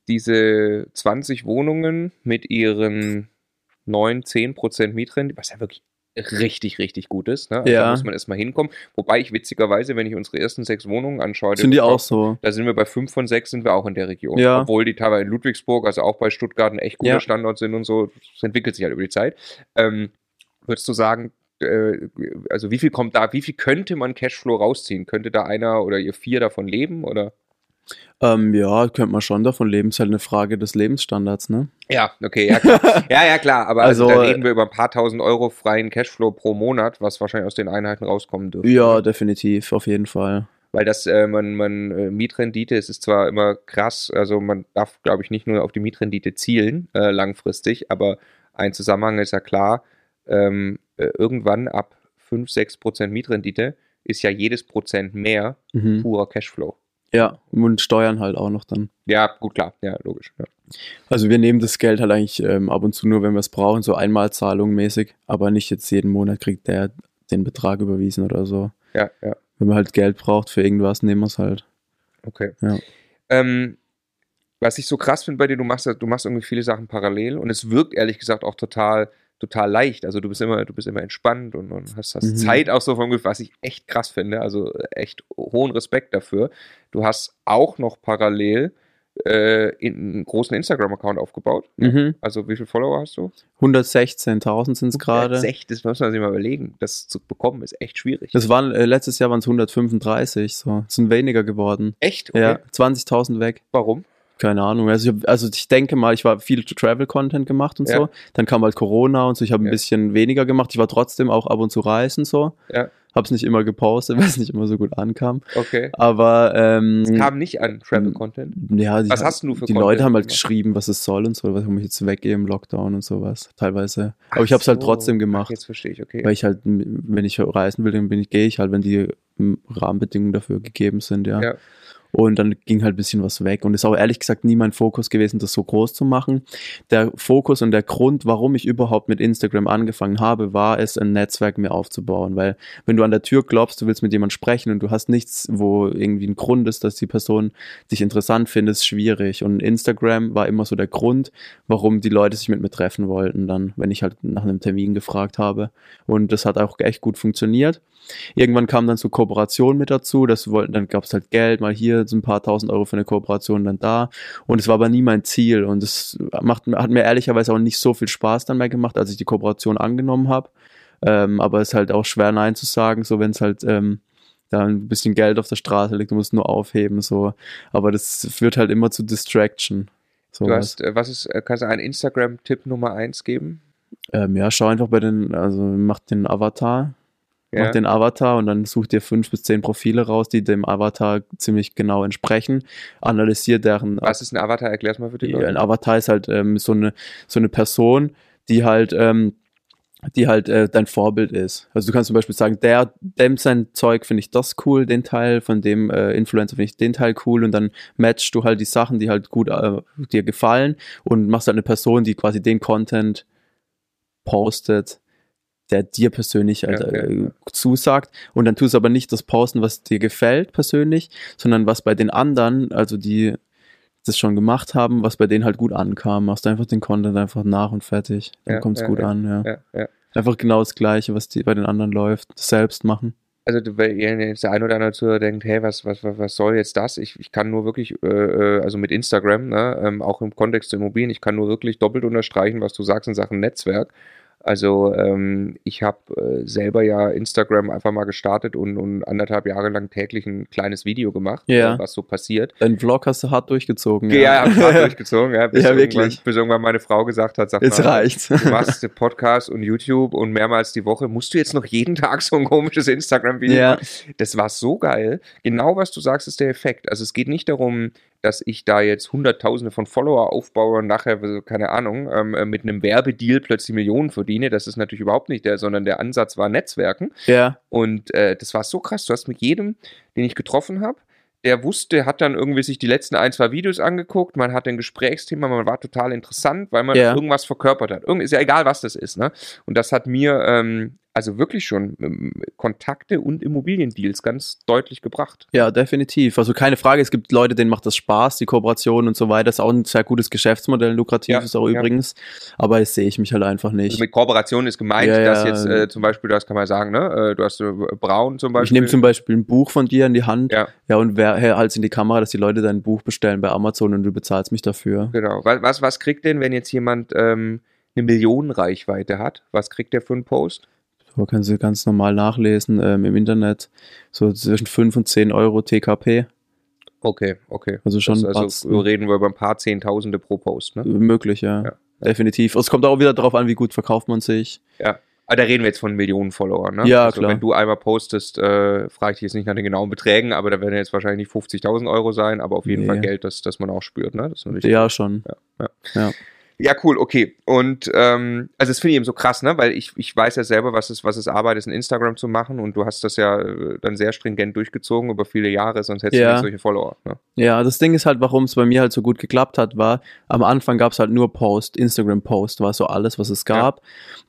diese 20 Wohnungen mit ihren 9, 10 Prozent Mietrendite, was ja wirklich richtig, richtig gut ist. Ne? Also Ja. Da muss man erstmal hinkommen. Wobei ich witzigerweise, wenn ich unsere ersten sechs Wohnungen anschaue, Sind die auch so? da sind wir bei fünf von sechs sind wir auch in der Region. Ja. Obwohl die teilweise in Ludwigsburg, also auch bei Stuttgart, ein echt guter Ja. Standort sind und so. Das entwickelt sich halt über die Zeit. Ähm, würdest du sagen, äh, also wie viel kommt da, wie viel könnte man Cashflow rausziehen? Könnte da einer oder ihr vier davon leben? Oder? Ähm, ja, könnte man schon davon leben. Ist halt eine Frage des Lebensstandards, ne? Ja, okay, ja klar. ja, ja, klar. Aber also, Also, da reden wir über ein paar tausend Euro freien Cashflow pro Monat, was wahrscheinlich aus den Einheiten rauskommen dürfte. Ja, definitiv, auf jeden Fall. Weil das, äh, man, man, äh, Mietrendite, es ist zwar immer krass, also man darf, glaube ich, nicht nur auf die Mietrendite zielen, äh, langfristig, aber ein Zusammenhang ist ja klar, ähm, äh, irgendwann ab 5, 6 Prozent Mietrendite ist ja jedes Prozent mehr Mhm. purer Cashflow. Ja, und Steuern halt auch noch dann. Ja, gut, klar, ja, logisch. Ja. Also wir nehmen das Geld halt eigentlich ähm, ab und zu nur, wenn wir es brauchen, so Einmalzahlung mäßig, aber nicht jetzt jeden Monat kriegt der den Betrag überwiesen oder so. ja, ja, Wenn man halt Geld braucht für irgendwas, nehmen wir es halt. okay. Ja. Ähm, was ich so krass finde bei dir, du machst, du machst irgendwie viele Sachen parallel und es wirkt ehrlich gesagt auch total, total leicht. Also du bist immer, du bist immer entspannt und, und hast, hast Mhm. Zeit auch so vom Gefühl, was ich echt krass finde. Also echt hohen Respekt dafür. Du hast auch noch parallel äh, in, einen großen Instagram-Account aufgebaut. Mhm. Also wie viele Follower hast du? 116.000 sind es gerade. Das, ist echt- das muss man sich mal überlegen. Das zu bekommen ist echt schwierig. Das waren, äh, letztes Jahr waren es 135, so. Es sind weniger geworden. echt? Okay. Ja, 20.000 weg. Warum? Keine Ahnung. Also ich, also ich denke mal, ich war viel Travel-Content gemacht und Ja. so. Dann kam halt Corona und so. Ich habe ein Ja. bisschen weniger gemacht. Ich war trotzdem auch ab und zu reisen so. Ja. Hab's nicht immer gepostet, weil es nicht immer so gut ankam. Okay. Aber ähm, Es kam nicht an Travel-Content. ja, die, Was hast du für die Content Leute haben halt geschrieben, was es soll und so, was ich jetzt weggehe im Lockdown und sowas. Teilweise. Aber ich habe es halt so. trotzdem Ach, gemacht. jetzt verstehe ich, okay. Weil ich halt, wenn ich reisen will, dann bin ich, gehe ich halt, wenn die m, Rahmenbedingungen dafür gegeben sind, ja. Ja. Und dann ging halt ein bisschen was weg. Und ist auch ehrlich gesagt nie mein Fokus gewesen, das so groß zu machen. Der Fokus und der Grund, warum ich überhaupt mit Instagram angefangen habe, war es, ein Netzwerk mir aufzubauen. Weil wenn du an der Tür klopfst, du willst mit jemandem sprechen und du hast nichts, wo irgendwie ein Grund ist, dass die Person dich interessant findet, ist schwierig. Und Instagram war immer so der Grund, warum die Leute sich mit mir treffen wollten, dann, wenn ich halt nach einem Termin gefragt habe. Und das hat auch echt gut funktioniert. Irgendwann kam dann so Kooperation mit dazu, das wollten, dann gab es halt Geld, mal hier so ein paar tausend Euro für eine Kooperation, dann da. Und es war aber nie mein Ziel. Und es macht, hat mir ehrlicherweise auch nicht so viel Spaß dann mehr gemacht, als ich die Kooperation angenommen habe. Ähm, aber es ist halt auch schwer, Nein zu sagen, so wenn es halt ähm, da ein bisschen Geld auf der Straße liegt, du musst nur aufheben, so. Aber das führt halt immer zu Distraction. Du sowas. hast, äh, was ist, äh, kannst du einen Instagram-Tipp Nummer eins geben? Ähm, ja, schau einfach bei den, also mach den Avatar, mach den Avatar und dann such dir fünf bis zehn Profile raus, die dem Avatar ziemlich genau entsprechen. Analysier deren. Was ist ein Avatar? Erklär's mal für die Ja, Leute. ein Avatar ist halt ähm, so eine so eine Person, die halt ähm, die halt äh, dein Vorbild ist. Also du kannst zum Beispiel sagen, der, dem sein Zeug finde ich das cool, den Teil, von dem äh, Influencer finde ich den Teil cool und dann matchst du halt die Sachen, die halt gut äh, dir gefallen und machst halt eine Person, die quasi den Content postet, der dir persönlich halt, Ja, äh, ja. zusagt. Und dann tust du aber nicht das posten, was dir gefällt persönlich, sondern was bei den anderen, also die das schon gemacht haben, was bei denen halt gut ankam. Machst einfach den Content einfach nach und fertig. Dann Ja, kommt's ja, gut an, ja. Einfach genau das Gleiche, was die, bei den anderen läuft. Selbst machen. Also du- weil jetzt der ein oder andere Zuhörer denkt, hey, was, was, was, was soll jetzt das? Ich, ich kann nur wirklich, äh, äh, also mit Instagram, ne, ähm, auch im Kontext der Immobilien, ich kann nur wirklich doppelt unterstreichen, was du sagst in Sachen Netzwerk. Also ähm, ich habe äh, selber ja Instagram einfach mal gestartet und, und anderthalb Jahre lang täglich ein kleines Video gemacht, Ja. äh, was so passiert. Deinen Vlog hast du hart durchgezogen. Ja, ja, hab grad durchgezogen, ja, bis, Ja, wirklich. bis irgendwann meine Frau gesagt hat, sag Jetzt mal, reicht's. du machst Podcast und YouTube und mehrmals die Woche, musst du jetzt noch jeden Tag so ein komisches Instagram-Video Ja. machen? Das war so geil. Genau was du sagst, ist der Effekt. Also es geht nicht darum, dass ich da jetzt Hunderttausende von Follower aufbaue und nachher, also keine Ahnung, ähm, äh, mit einem Werbedeal plötzlich Millionen verdiene. Das ist natürlich überhaupt nicht der, sondern der Ansatz war Netzwerken. Ja, Und äh, das war so krass. Du hast mit jedem, den ich getroffen habe, der wusste, hat dann irgendwie sich die letzten ein, zwei Videos angeguckt, man hat ein Gesprächsthema, man war total interessant, weil man Ja. irgendwas verkörpert hat. Irgend, ist ja egal, was das ist, ne? Und das hat mir ähm, also wirklich schon ähm, Kontakte und Immobiliendeals ganz deutlich gebracht. Ja, definitiv. Also keine Frage, es gibt Leute, denen macht das Spaß, die Kooperation und so weiter. Ist auch ein sehr gutes Geschäftsmodell, lukratives Ja, auch ja. übrigens. Aber das sehe ich mich halt einfach Also nicht. mit Kooperation ist gemeint, Ja, dass jetzt äh, zum Beispiel, das kann man sagen, ne? Äh, du hast äh, Braun zum Beispiel. Ich nehme zum Beispiel ein Buch von dir in die Hand, Ja. ja, und wer halt in die Kamera, dass die Leute dein Buch bestellen bei Amazon und du bezahlst mich dafür. Genau. Was, was, was kriegt denn, wenn jetzt jemand ähm, eine Millionenreichweite hat? Was kriegt der für einen Post? So kannst du ganz normal nachlesen ähm, im Internet. So zwischen 5 und 10 Euro TKP. Okay, okay. Also schon das, also Batzen. reden wir über ein paar Zehntausende pro Post, ne? möglich, ja. Ja. Definitiv. Es kommt auch wieder darauf an, wie gut verkauft man sich. Ja. Aber da reden wir jetzt von Millionen Followern, ne? Ja, also klar. Wenn du einmal postest, äh, frage ich dich jetzt nicht nach den genauen Beträgen, aber da werden jetzt wahrscheinlich nicht 50.000 Euro sein, aber auf jeden Nee. Fall Geld, das, das man auch spürt, ne? Das ist Ja, schon. Ja, cool, okay. Und ähm, also das finde ich eben so krass, ne? Weil ich, ich weiß ja selber, was es, was es Arbeit ist, ein Instagram zu machen und du hast das ja äh, dann sehr stringent durchgezogen über viele Jahre, sonst hättest du Ja. nicht solche Follower. Ne? Ja, das Ding ist halt, warum es bei mir halt so gut geklappt hat, war, am Anfang gab es halt nur Post, Instagram-Post war so alles, was es gab.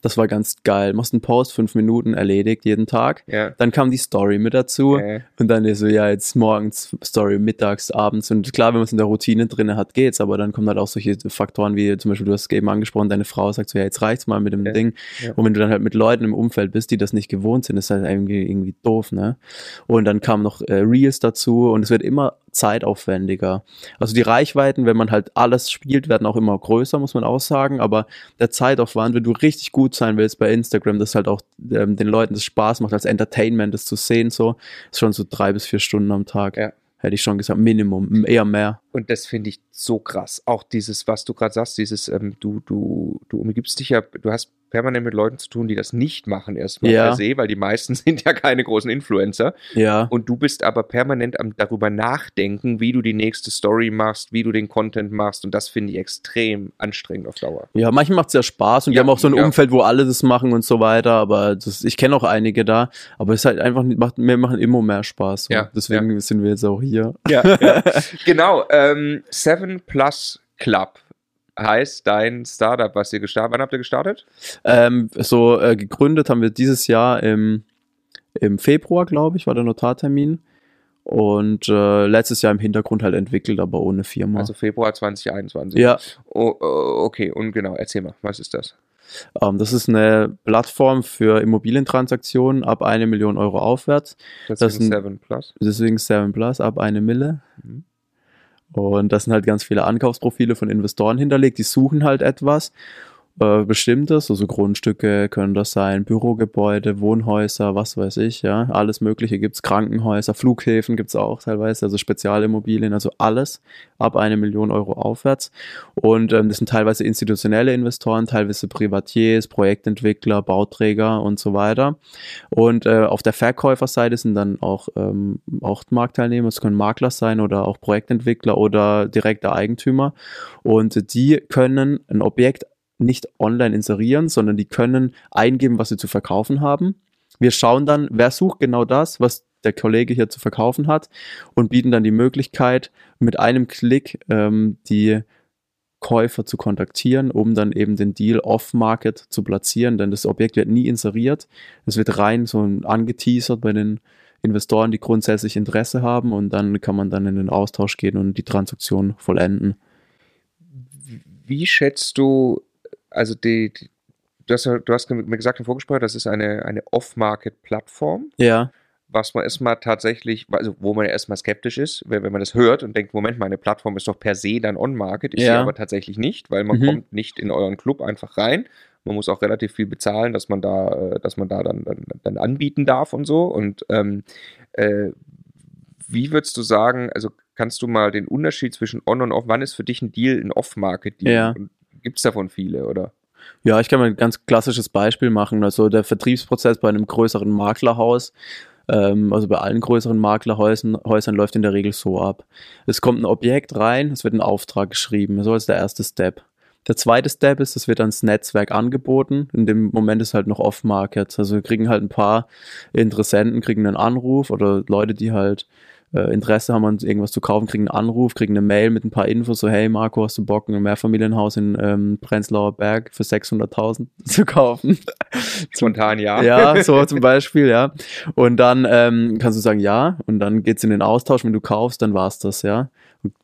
Das war ganz geil. Machst einen Post, fünf Minuten erledigt jeden Tag. Ja. Dann kam die Story mit dazu. Und dann ist so, ja, jetzt morgens Story, mittags, abends. Und klar, wenn man es in der Routine drin hat, geht's. Aber dann kommen halt auch solche Faktoren wie zum Beispiel, du hast eben angesprochen, deine Frau sagt so, ja, jetzt reicht's mal mit dem Ja. Ding. Ja. Und wenn du dann halt mit Leuten im Umfeld bist, die das nicht gewohnt sind, ist halt irgendwie, irgendwie doof, ne? Und dann kamen noch äh, Reels dazu und es wird immer zeitaufwendiger. Also die Reichweiten, wenn man halt alles spielt, werden auch immer größer, muss man auch sagen. Aber der Zeitaufwand, wenn du richtig gut sein willst bei Instagram, das halt auch ähm, den Leuten das Spaß macht, als Entertainment das zu sehen, so, ist schon so drei bis vier Stunden am Tag. Ja. Hätte ich schon gesagt, Minimum, eher mehr. Und das finde ich so krass. Auch dieses, was du gerade sagst, dieses, ähm, du, du, du umgibst dich ja, du hast permanent mit Leuten zu tun, die das nicht machen, erstmal Ja. per se, weil die meisten sind ja keine großen Influencer. Ja. Und du bist aber permanent am darüber nachdenken, wie du die nächste Story machst, wie du den Content machst. Und das finde ich extrem anstrengend auf Dauer. Ja, manchmal macht es ja Spaß und die Ja, haben auch so ein ja. Umfeld, wo alle das machen und so weiter, aber das, ich kenne auch einige da, aber es ist halt einfach, macht, mir machen immer mehr Spaß. So. Ja, Deswegen sind wir jetzt auch hier. Ja, ja. genau. Ähm, Seven Plus Club heißt dein Startup, was ihr gestartet Wann habt ihr gestartet? Ähm, so äh, gegründet haben wir dieses Jahr im, im Februar, glaube ich, war der Notartermin. Und äh, letztes Jahr im Hintergrund halt entwickelt, aber ohne Firma. Also Februar 2021. ja, Oh, oh, okay, und genau, erzähl mal, was ist das? ähm, das ist eine Plattform für Immobilientransaktionen ab eine Million Euro aufwärts. Das, Das ist ein sind- Seven Plus. Deswegen 7 Plus ab eine Mille. Mhm. Und das sind halt ganz viele Ankaufsprofile von Investoren hinterlegt. Die suchen halt etwas äh, Bestimmtes, also Grundstücke können das sein, Bürogebäude, Wohnhäuser, was weiß ich, ja, alles Mögliche gibt's, Krankenhäuser, Flughäfen gibt's auch teilweise, also Spezialimmobilien, also alles ab eine Million Euro aufwärts. Und ähm, das sind teilweise institutionelle Investoren, teilweise Privatiers, Projektentwickler, Bauträger und so weiter. Und äh, auf der Verkäuferseite sind dann auch, ähm, auch Marktteilnehmer, es können Makler sein oder auch Projektentwickler oder direkte Eigentümer. Und die können ein Objekt nicht online inserieren, sondern die können eingeben, was sie zu verkaufen haben. Wir schauen dann, wer sucht genau das, was der Kollege hier zu verkaufen hat und bieten dann die Möglichkeit, mit einem Klick ähm, die Käufer zu kontaktieren, um dann eben den Deal off-market zu platzieren, denn das Objekt wird nie inseriert. Es wird rein so angeteasert bei den Investoren, die grundsätzlich Interesse haben und dann kann man dann in den Austausch gehen und die Transaktion vollenden. Wie schätzt du, also die, die du, hast, du hast mir gesagt im Vorgespräch, das ist eine, eine Off-Market-Plattform, Ja, was man erstmal tatsächlich, also wo man ja erstmal skeptisch ist, wenn, wenn man das hört und denkt, Moment mal, eine Plattform ist doch per se dann On-Market, ist sie Ja. aber tatsächlich nicht, weil man Mhm. kommt nicht in euren Club einfach rein. Man muss auch relativ viel bezahlen, dass man da, äh, dass man da dann, dann, dann anbieten darf und so. Und ähm, äh, wie würdest du sagen, also kannst du mal den Unterschied zwischen On und Off, wann ist für dich ein Deal ein Off-Market-Deal? Ja. Gibt es davon viele, oder? Ja, ich kann mal ein ganz klassisches Beispiel machen. Also der Vertriebsprozess bei einem größeren Maklerhaus, ähm, also bei allen größeren Maklerhäusern Häusern läuft in der Regel so ab. Es kommt ein Objekt rein, es wird ein Auftrag geschrieben, so ist der erste Step. Der zweite Step ist, es wird ans Netzwerk angeboten. In dem Moment ist halt noch Off-Market. Also wir kriegen halt ein paar Interessenten, kriegen einen Anruf oder Leute, die halt äh, Interesse haben an irgendwas zu kaufen, kriegen einen Anruf, kriegen eine Mail mit ein paar Infos, so hey Marco, hast du Bock, ein Mehrfamilienhaus in ähm, Prenzlauer Berg für 600.000 zu kaufen? Spontan ja. Ja, so zum Beispiel, ja. Und dann ähm, kannst du sagen ja und dann geht's in den Austausch, wenn du kaufst, dann war's das, ja.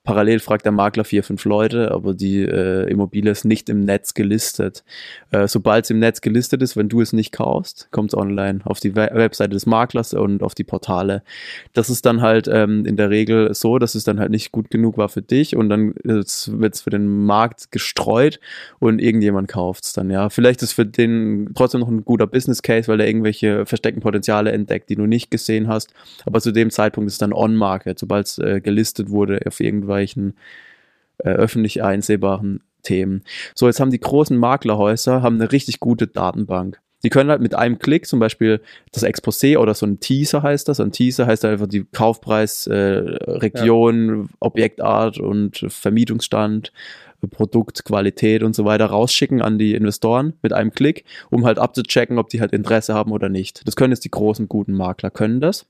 Parallel fragt der Makler vier, fünf Leute, aber die äh, Immobilie ist nicht im Netz gelistet. Äh, Sobald es im Netz gelistet ist, wenn du es nicht kaufst, kommt es online auf die We Webseite des Maklers und auf die Portale. Das ist dann halt ähm, in der Regel so, dass es dann halt nicht gut genug war für dich und dann wird es für den Markt gestreut und irgendjemand kauft es dann, ja. Vielleicht ist für den trotzdem noch ein guter Business Case, weil er irgendwelche versteckten Potenziale entdeckt, die du nicht gesehen hast. Aber zu dem Zeitpunkt ist es dann on-market, sobald es äh, gelistet wurde auf irgendwelchen äh, öffentlich einsehbaren Themen. So, jetzt haben die großen Maklerhäuser haben eine richtig gute Datenbank. Die können halt mit einem Klick zum Beispiel das Exposé oder so ein Teaser heißt das. Ein Teaser heißt einfach die Kaufpreis, äh, Region, ja. Objektart und Vermietungsstand, Produkt, Qualität und so weiter rausschicken an die Investoren mit einem Klick, um halt abzuchecken, ob die halt Interesse haben oder nicht. Das können jetzt die großen, guten Makler, können das.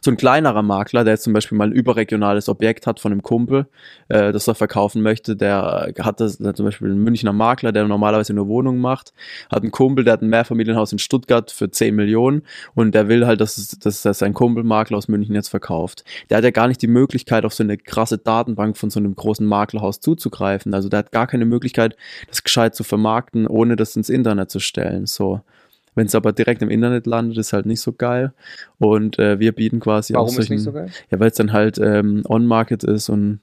So ein kleinerer Makler, der jetzt zum Beispiel mal ein überregionales Objekt hat von einem Kumpel, äh, das er verkaufen möchte, der hat das, der zum Beispiel einen Münchner Makler, der normalerweise nur Wohnungen macht, hat einen Kumpel, der hat ein Mehrfamilienhaus in Stuttgart für 10 Millionen und der will halt, dass, es, dass er sein Kumpelmakler aus München jetzt verkauft. Der hat ja gar nicht die Möglichkeit, auf so eine krasse Datenbank von so einem großen Maklerhaus zuzugreifen. Also der hat gar keine Möglichkeit, das gescheit zu vermarkten, ohne das ins Internet zu stellen. So. Wenn es aber direkt im Internet landet, ist halt nicht so geil. Und äh, wir bieten quasi Warum auch solchen, ist nicht so geil? Ja, weil es dann halt ähm, on-market ist und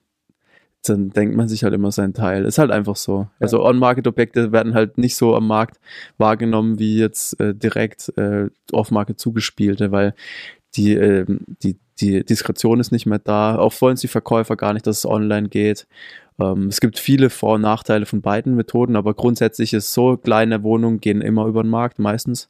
dann denkt man sich halt immer seinen Teil. Ist halt einfach so. Ja. Also On-Market-Objekte werden halt nicht so am Markt wahrgenommen wie jetzt äh, direkt äh, Off-Market zugespielte, weil die, äh, die, die Diskretion ist nicht mehr da. Auch wollen die Verkäufer gar nicht, dass es online geht. Ähm, es gibt viele Vor- und Nachteile von beiden Methoden, aber grundsätzlich ist so, kleine Wohnungen gehen immer über den Markt, meistens.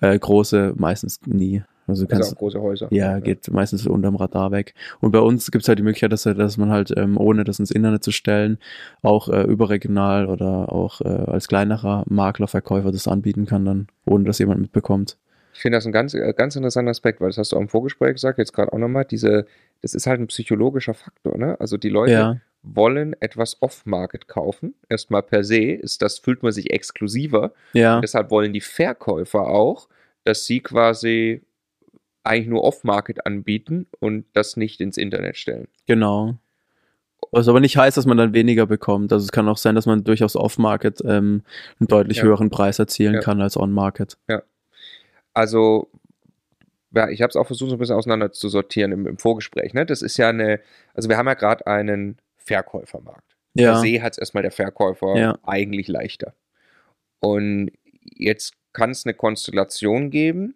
Äh, große meistens nie. Also, kannst, also auch große Häuser. Ja, geht meistens unterm Radar weg. Und bei uns gibt es halt die Möglichkeit, dass, dass man halt, ähm, ohne das ins Internet zu stellen, auch äh, überregional oder auch äh, als kleinerer Makler, Verkäufer das anbieten kann, dann, ohne dass jemand mitbekommt. Ich finde das ein ganz, äh, ganz interessanter Aspekt, weil das hast du auch im Vorgespräch gesagt, jetzt gerade auch nochmal, diese, das ist halt ein psychologischer Faktor, ne? Also die Leute ja wollen etwas off-market kaufen. Erstmal per se ist das, fühlt man sich exklusiver. Ja. Und deshalb wollen die Verkäufer auch, dass sie quasi eigentlich nur off-market anbieten und das nicht ins Internet stellen. Genau. Was aber nicht heißt, dass man dann weniger bekommt. Also es kann auch sein, dass man durchaus off-market ähm, einen deutlich ja. höheren Preis erzielen ja. kann als on-market. Ja. Also ja, ich habe es auch versucht, so ein bisschen auseinander zu sortieren im, im Vorgespräch. Ne? Das ist ja eine, also wir haben ja gerade einen Verkäufermarkt. Ja. Per se hat es erstmal der Verkäufer ja. eigentlich leichter. Und jetzt kann es eine Konstellation geben,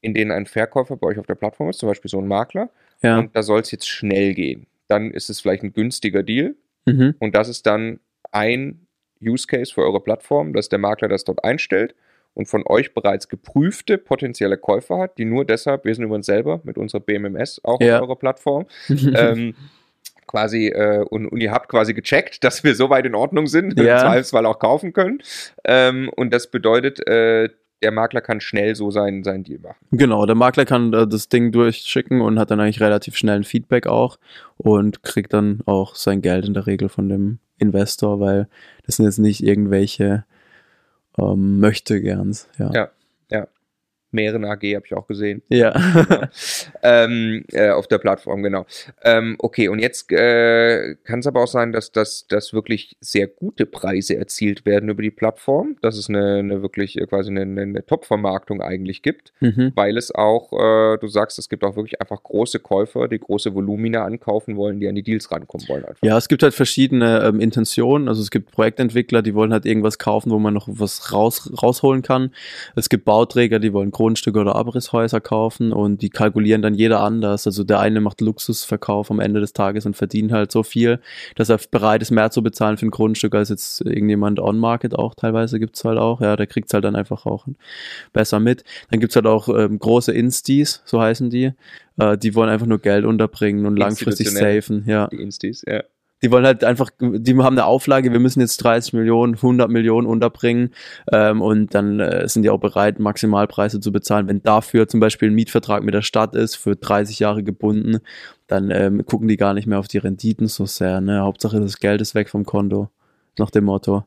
in denen ein Verkäufer bei euch auf der Plattform ist, zum Beispiel so ein Makler, ja. und da soll es jetzt schnell gehen. Dann ist es vielleicht ein günstiger Deal mhm. und das ist dann ein Use Case für eure Plattform, dass der Makler das dort einstellt und von euch bereits geprüfte potenzielle Käufer hat, die nur deshalb, wir sind übrigens selber mit unserer BMMS auch ja. auf eurer Plattform, ähm, quasi äh, und, und ihr habt quasi gecheckt, dass wir so weit in Ordnung sind, ja. im Zweifelsfall auch kaufen können. Ähm, und das bedeutet, äh, der Makler kann schnell so sein, sein Deal machen. Genau, der Makler kann äh, das Ding durchschicken und hat dann eigentlich relativ schnell ein Feedback auch und kriegt dann auch sein Geld in der Regel von dem Investor, weil das sind jetzt nicht irgendwelche ähm, möchte gerns. Ja. ja, ja. Mehreren AG habe ich auch gesehen. Ja. Genau. ähm, äh, auf der Plattform, genau. Ähm, okay, und jetzt äh, kann es aber auch sein, dass, dass, dass wirklich sehr gute Preise erzielt werden über die Plattform, dass es eine, eine wirklich äh, quasi eine, eine Top-Vermarktung eigentlich gibt, mhm. weil es auch, äh, du sagst, es gibt auch wirklich einfach große Käufer, die große Volumina ankaufen wollen, die an die Deals rankommen wollen. Einfach. Ja, es gibt halt verschiedene ähm, Intentionen. Also es gibt Projektentwickler, die wollen halt irgendwas kaufen, wo man noch was raus, rausholen kann. Es gibt Bauträger, die wollen Grundstücke oder Abrisshäuser kaufen und die kalkulieren dann jeder anders. Also der eine macht Luxusverkauf am Ende des Tages und verdient halt so viel, dass er bereit ist, mehr zu bezahlen für ein Grundstück als jetzt irgendjemand on-market auch teilweise gibt's halt auch. Ja, der kriegt's halt dann einfach auch besser mit. Dann gibt's halt auch ähm, große Instis, so heißen die. Äh, die wollen einfach nur Geld unterbringen und langfristig safen. Ja. Die Instis, ja. Die wollen halt einfach, die haben eine Auflage, wir müssen jetzt 30 Millionen, 100 Millionen unterbringen ähm, und dann äh, sind die auch bereit, Maximalpreise zu bezahlen. Wenn dafür zum Beispiel ein Mietvertrag mit der Stadt ist, für 30 Jahre gebunden, dann ähm, gucken die gar nicht mehr auf die Renditen so sehr. Ne? Hauptsache das Geld ist weg vom Konto, nach dem Motto.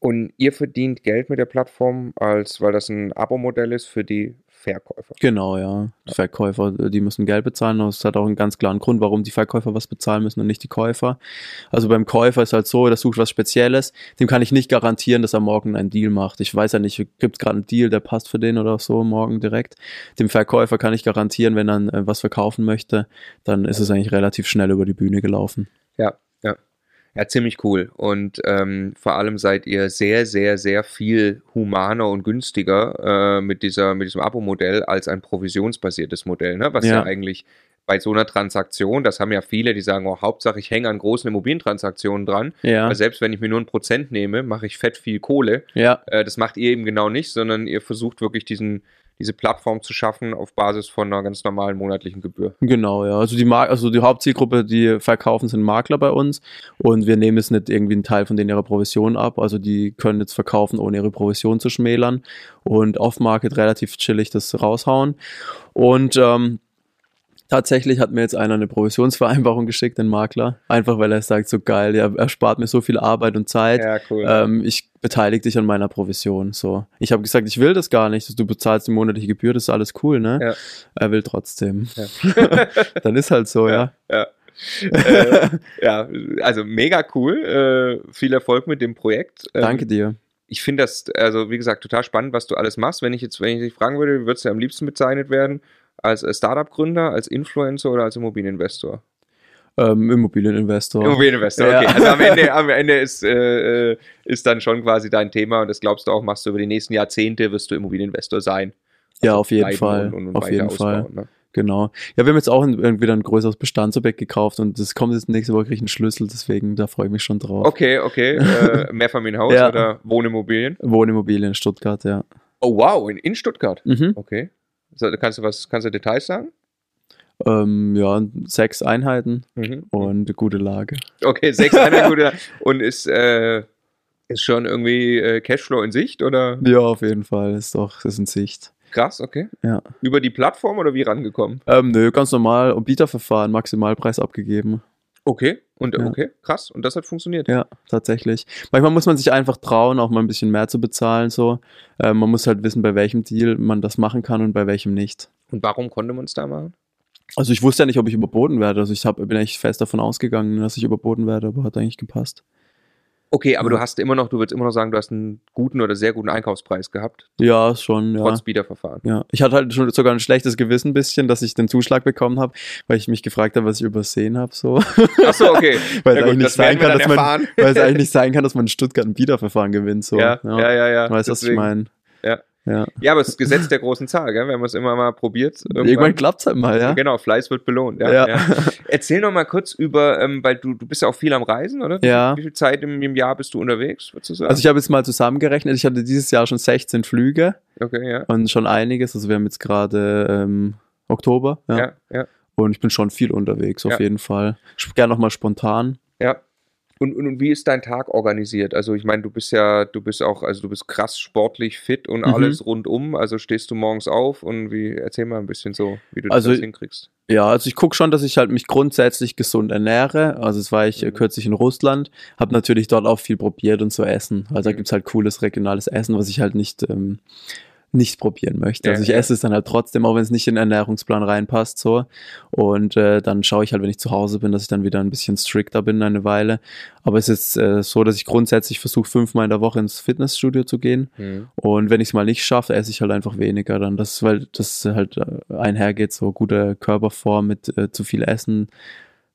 Und ihr verdient Geld mit der Plattform, als weil das ein Abo-Modell ist für die Verkäufer. Genau, ja. Die Verkäufer, die müssen Geld bezahlen. Das hat auch einen ganz klaren Grund, warum die Verkäufer was bezahlen müssen und nicht die Käufer. Also beim Käufer ist halt so, der sucht was Spezielles. Dem kann ich nicht garantieren, dass er morgen einen Deal macht. Ich weiß ja nicht, gibt es gerade einen Deal, der passt für den oder so morgen direkt. Dem Verkäufer kann ich garantieren, wenn er äh, was verkaufen möchte, dann ist es eigentlich relativ schnell über die Bühne gelaufen. Ja, ja. Ziemlich cool. Und ähm, vor allem seid ihr sehr, sehr, sehr viel humaner und günstiger äh, mit, dieser, mit diesem Abo-Modell als ein provisionsbasiertes Modell, ne? was ja. ja. eigentlich bei so einer Transaktion, das haben ja viele, die sagen, oh, Hauptsache ich hänge an großen Immobilientransaktionen dran. Ja. Weil selbst wenn ich mir nur ein Prozent nehme, mache ich fett viel Kohle. Ja. Äh, das macht ihr eben genau nicht, sondern ihr versucht wirklich diesen, diese Plattform zu schaffen auf Basis von einer ganz normalen monatlichen Gebühr. Genau, ja. Also die, Mar also die Hauptzielgruppe, die verkaufen, sind Makler bei uns und wir nehmen jetzt nicht irgendwie einen Teil von denen ihrer Provision ab. Also die können jetzt verkaufen, ohne ihre Provision zu schmälern und off-market relativ chillig das raushauen. Und ähm, Tatsächlich hat mir jetzt einer eine Provisionsvereinbarung geschickt, den Makler. Einfach weil er sagt, so geil, ja, er spart mir so viel Arbeit und Zeit. Ja, cool. Ähm, ich beteilige dich an meiner Provision. So. Ich habe gesagt, ich will das gar nicht. Du bezahlst die monatliche Gebühr, das ist alles cool, ne? Ja. Er will trotzdem. Ja. Dann ist halt so, ja. Ja. äh, ja, also mega cool. Äh, viel Erfolg mit dem Projekt. Ähm, Danke dir. Ich finde das, also wie gesagt, total spannend, was du alles machst. Wenn ich jetzt, wenn ich dich fragen würde, wie würdest du am liebsten bezeichnet werden? Als äh, Startup-Gründer, als Influencer oder als Immobilieninvestor? Ähm, Immobilieninvestor. Immobilieninvestor, okay. Ja. Also am Ende, am Ende ist, äh, äh, ist dann schon quasi dein Thema und das glaubst du auch, machst du über die nächsten Jahrzehnte, wirst du Immobilieninvestor sein. Also ja, auf jeden Fall. Und, und auf jeden Fall. Ne? Genau. Ja, wir haben jetzt auch ein, wieder ein größeres Bestandsobjekt gekauft und das kommt jetzt nächste Woche kriege ich einen Schlüssel, deswegen da freue ich mich schon drauf. Okay, okay. äh, Mehrfamilienhaus ja. oder Wohnimmobilien? Wohnimmobilien in Stuttgart, ja. Oh wow, in, in Stuttgart. Mhm. Okay. Kannst du was, kannst du Details sagen? Ähm, ja, sechs Einheiten mhm. und gute Lage. Okay, sechs Einheiten, gute Lage. Und ist, äh, ist schon irgendwie äh, Cashflow in Sicht, oder? Ja, auf jeden Fall. Ist doch, ist in Sicht. Krass, okay. Ja. Über die Plattform oder wie rangekommen? Ähm, nö, ganz normal. Bieterverfahren, Maximalpreis abgegeben. Okay, und ja. okay, krass. Und das hat funktioniert. Ja, tatsächlich. Manchmal muss man sich einfach trauen, auch mal ein bisschen mehr zu bezahlen. So, äh, man muss halt wissen, bei welchem Deal man das machen kann und bei welchem nicht. Und warum konnte man es da machen? Also ich wusste ja nicht, ob ich überboten werde. Also ich hab, bin echt fest davon ausgegangen, dass ich überboten werde, aber hat eigentlich gepasst. Okay, aber ja. du hast immer noch, du würdest immer noch sagen, du hast einen guten oder sehr guten Einkaufspreis gehabt. Ja, schon, ja. Trotz Bieterverfahren. Ja, ich hatte halt schon sogar ein schlechtes Gewissen bisschen, dass ich den Zuschlag bekommen habe, weil ich mich gefragt habe, was ich übersehen habe, so. Ach so, okay. weil, ja, es eigentlich nicht sein kann, dass man, weil es eigentlich nicht sein kann, dass man in Stuttgart ein Bieterverfahren gewinnt, so. Ja, ja, ja. ja, ja. Weißt du, was ich meine? Ja. Ja. ja, aber es ist das Gesetz der großen Zahl, gell? wenn man es immer mal probiert. Irgendwann, irgendwann klappt es halt mal, ja. Genau, Fleiß wird belohnt. Ja, ja. ja. Erzähl noch mal kurz über, ähm, weil du, du bist ja auch viel am Reisen, oder? Ja. Wie viel Zeit im, im Jahr bist du unterwegs, würdest du sagen? Also ich habe jetzt mal zusammengerechnet, ich hatte dieses Jahr schon 16 Flüge. Okay, ja. Und schon einiges, also wir haben jetzt gerade ähm, Oktober. Ja. ja, ja. Und ich bin schon viel unterwegs, auf jeden Fall. Ich gerne noch mal spontan. Ja. Und, und, und, wie ist dein Tag organisiert? Also ich meine, du bist ja, du bist auch, also du bist krass sportlich fit und mhm. alles rundum. Also stehst du morgens auf und wie, erzähl mal ein bisschen so, wie du also, das hinkriegst. Ja, also ich gucke schon, dass ich halt mich grundsätzlich gesund ernähre. Also es war ich mhm. kürzlich in Russland, habe natürlich dort auch viel probiert und so Essen. Also mhm. da gibt's halt cooles regionales Essen, was ich halt nicht ähm, nicht probieren möchte. Also ich esse es dann halt trotzdem, auch wenn es nicht in den Ernährungsplan reinpasst, so. Und äh, dann schaue ich halt, wenn ich zu Hause bin, dass ich dann wieder ein bisschen strikter bin eine Weile. Aber es ist äh, so, dass ich grundsätzlich versuche, fünfmal in der Woche ins Fitnessstudio zu gehen. Mhm. Und wenn ich es mal nicht schaffe, esse ich halt einfach weniger dann. Das, weil das halt äh, einhergeht, so gute Körperform mit äh, zu viel Essen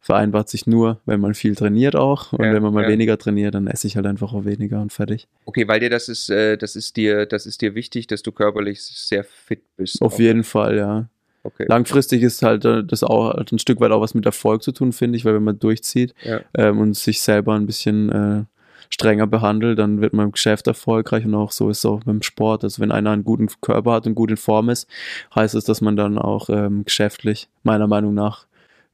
vereinbart sich nur, wenn man viel trainiert auch. Und ja, wenn man mal ja. weniger trainiert, dann esse ich halt einfach auch weniger und fertig. Okay, weil dir das ist, äh, das ist dir, das ist dir wichtig, dass du körperlich sehr fit bist. Auf auch. jeden Fall, ja. Okay. Langfristig ist halt äh, das auch halt ein Stück weit auch was mit Erfolg zu tun, finde ich, weil wenn man durchzieht ja. ähm, und sich selber ein bisschen äh, strenger behandelt, dann wird man im Geschäft erfolgreich und auch so ist es auch beim Sport. Also wenn einer einen guten Körper hat und gut in Form ist, heißt es, dass man dann auch ähm, geschäftlich meiner Meinung nach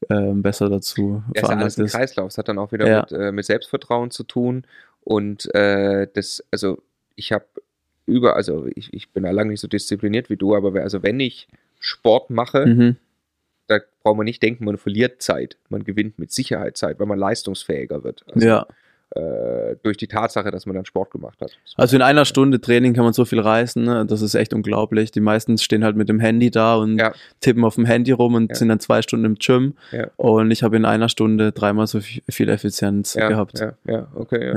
ähm, besser dazu Ja, ist ja veranlagt ein ist. Kreislauf. Es hat dann auch wieder Ja. mit, äh, mit Selbstvertrauen zu tun. Und äh, das, also ich habe über, also ich, ich bin da lange nicht so diszipliniert wie du, aber also wenn ich Sport mache, Mhm. da braucht man nicht denken, man verliert Zeit. Man gewinnt mit Sicherheit Zeit, weil man leistungsfähiger wird. Also, Ja, äh, durch die Tatsache, dass man dann Sport gemacht hat. also in einer Stunde Training kann man so viel reißen, ne? das ist echt unglaublich. Die meisten stehen halt mit dem Handy da und Ja. tippen auf dem Handy rum und Ja. sind dann zwei Stunden im Gym. Ja. Und ich habe in einer Stunde dreimal so viel, viel Effizienz gehabt. ja, ja, okay.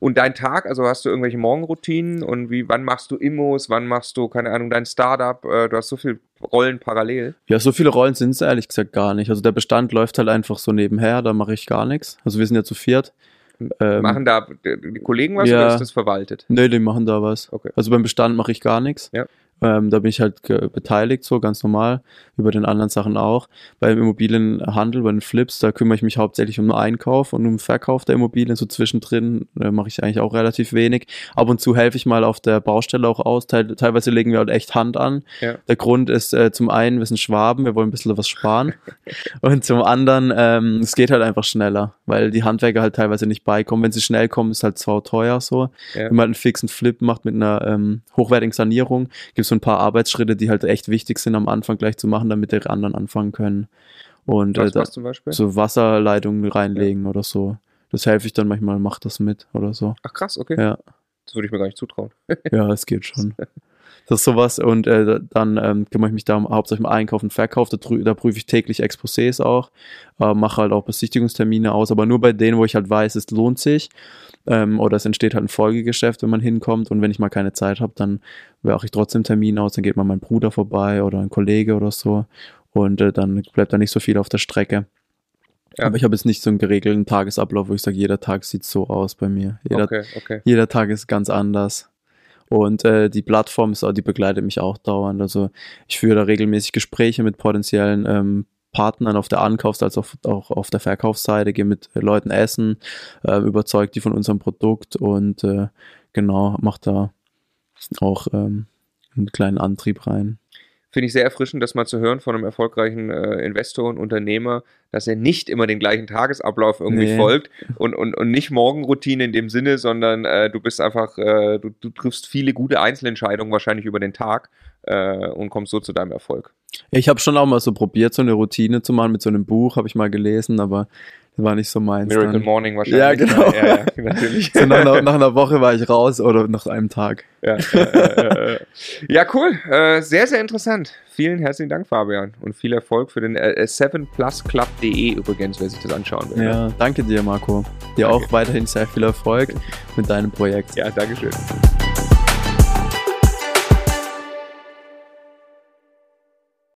Und dein Tag, also hast du irgendwelche Morgenroutinen und wie, wann machst du Immos, wann machst du, keine Ahnung, dein Startup, äh, du hast so viele Rollen parallel. Ja, so viele Rollen sind es ehrlich gesagt gar nicht. Also der Bestand läuft halt einfach so nebenher, da mache ich gar nichts. Also wir sind ja zu viert. Ähm, Machen da die Kollegen was ja. oder ist das verwaltet? Nee, die machen da was. Okay. Also beim Bestand mache ich gar nichts. Ja. Ähm, da bin ich halt beteiligt, so ganz normal, über den anderen Sachen auch. Beim Immobilienhandel, bei den Flips, da kümmere ich mich hauptsächlich um den Einkauf und um den Verkauf der Immobilien. So zwischendrin äh, mache ich eigentlich auch relativ wenig. Ab und zu helfe ich mal auf der Baustelle auch aus. Teil, teilweise legen wir halt echt Hand an. Ja. Der Grund ist äh, zum einen, wir sind Schwaben, wir wollen ein bisschen was sparen. und zum anderen, ähm, es geht halt einfach schneller, weil die Handwerker halt teilweise nicht beikommen. Wenn sie schnell kommen, ist halt zwar teuer so. Ja. Wenn man halt einen fixen Flip macht mit einer ähm, hochwertigen Sanierung, gibt es so ein paar Arbeitsschritte, die halt echt wichtig sind am Anfang gleich zu machen, damit die anderen anfangen können. Und äh, Was, da, was zum Beispiel? so Wasserleitungen reinlegen oder so. Das helfe ich dann manchmal, mach das mit oder so. Ach krass, okay. Ja, Das würde ich mir gar nicht zutrauen. ja, es geht schon. Das ist sowas und äh, dann ähm, kümmere ich mich da hauptsächlich um Einkauf und Verkauf. Da, da prüfe ich täglich Exposés auch, äh, mache halt auch Besichtigungstermine aus, aber nur bei denen, wo ich halt weiß, es lohnt sich ähm, oder es entsteht halt ein Folgegeschäft, wenn man hinkommt und wenn ich mal keine Zeit habe, dann mache ich trotzdem Termin aus, dann geht mal mein Bruder vorbei oder ein Kollege oder so und äh, dann bleibt da nicht so viel auf der Strecke. Ja. Aber ich habe jetzt nicht so einen geregelten Tagesablauf, wo ich sage, jeder Tag sieht so aus bei mir. Jeder Okay, okay. jeder Tag ist ganz anders. Und äh, die Plattform ist auch, die begleitet mich auch dauernd. Also ich führe da regelmäßig Gespräche mit potenziellen ähm, Partnern auf der Ankaufs- als auch, auch auf der Verkaufsseite, gehe mit Leuten essen, äh, überzeugt die von unserem Produkt und äh, genau, macht da auch ähm, einen kleinen Antrieb rein. Finde ich sehr erfrischend, das mal zu hören von einem erfolgreichen äh, Investor und Unternehmer, dass er nicht immer den gleichen Tagesablauf irgendwie Nee. folgt und, und, und nicht Morgenroutine in dem Sinne, sondern äh, du bist einfach, äh, du, du triffst viele gute Einzelentscheidungen wahrscheinlich über den Tag äh, und kommst so zu deinem Erfolg. Ich habe schon auch mal so probiert, so eine Routine zu machen mit so einem Buch, habe ich mal gelesen, aber das war nicht so meins. Miracle dann. Morning wahrscheinlich. Ja, genau. Ja, ja, natürlich. So nach, einer, nach einer Woche war ich raus oder nach einem Tag. Ja, äh, äh, äh. ja, cool. Äh, sehr, sehr interessant. Vielen herzlichen Dank, Fabian. Und viel Erfolg für den äh, 7plusclub.de übrigens, wer sich das anschauen will. ne? Ja, danke dir, Marco. Dir Danke. auch weiterhin sehr viel Erfolg mit deinem Projekt. ja Dankeschön.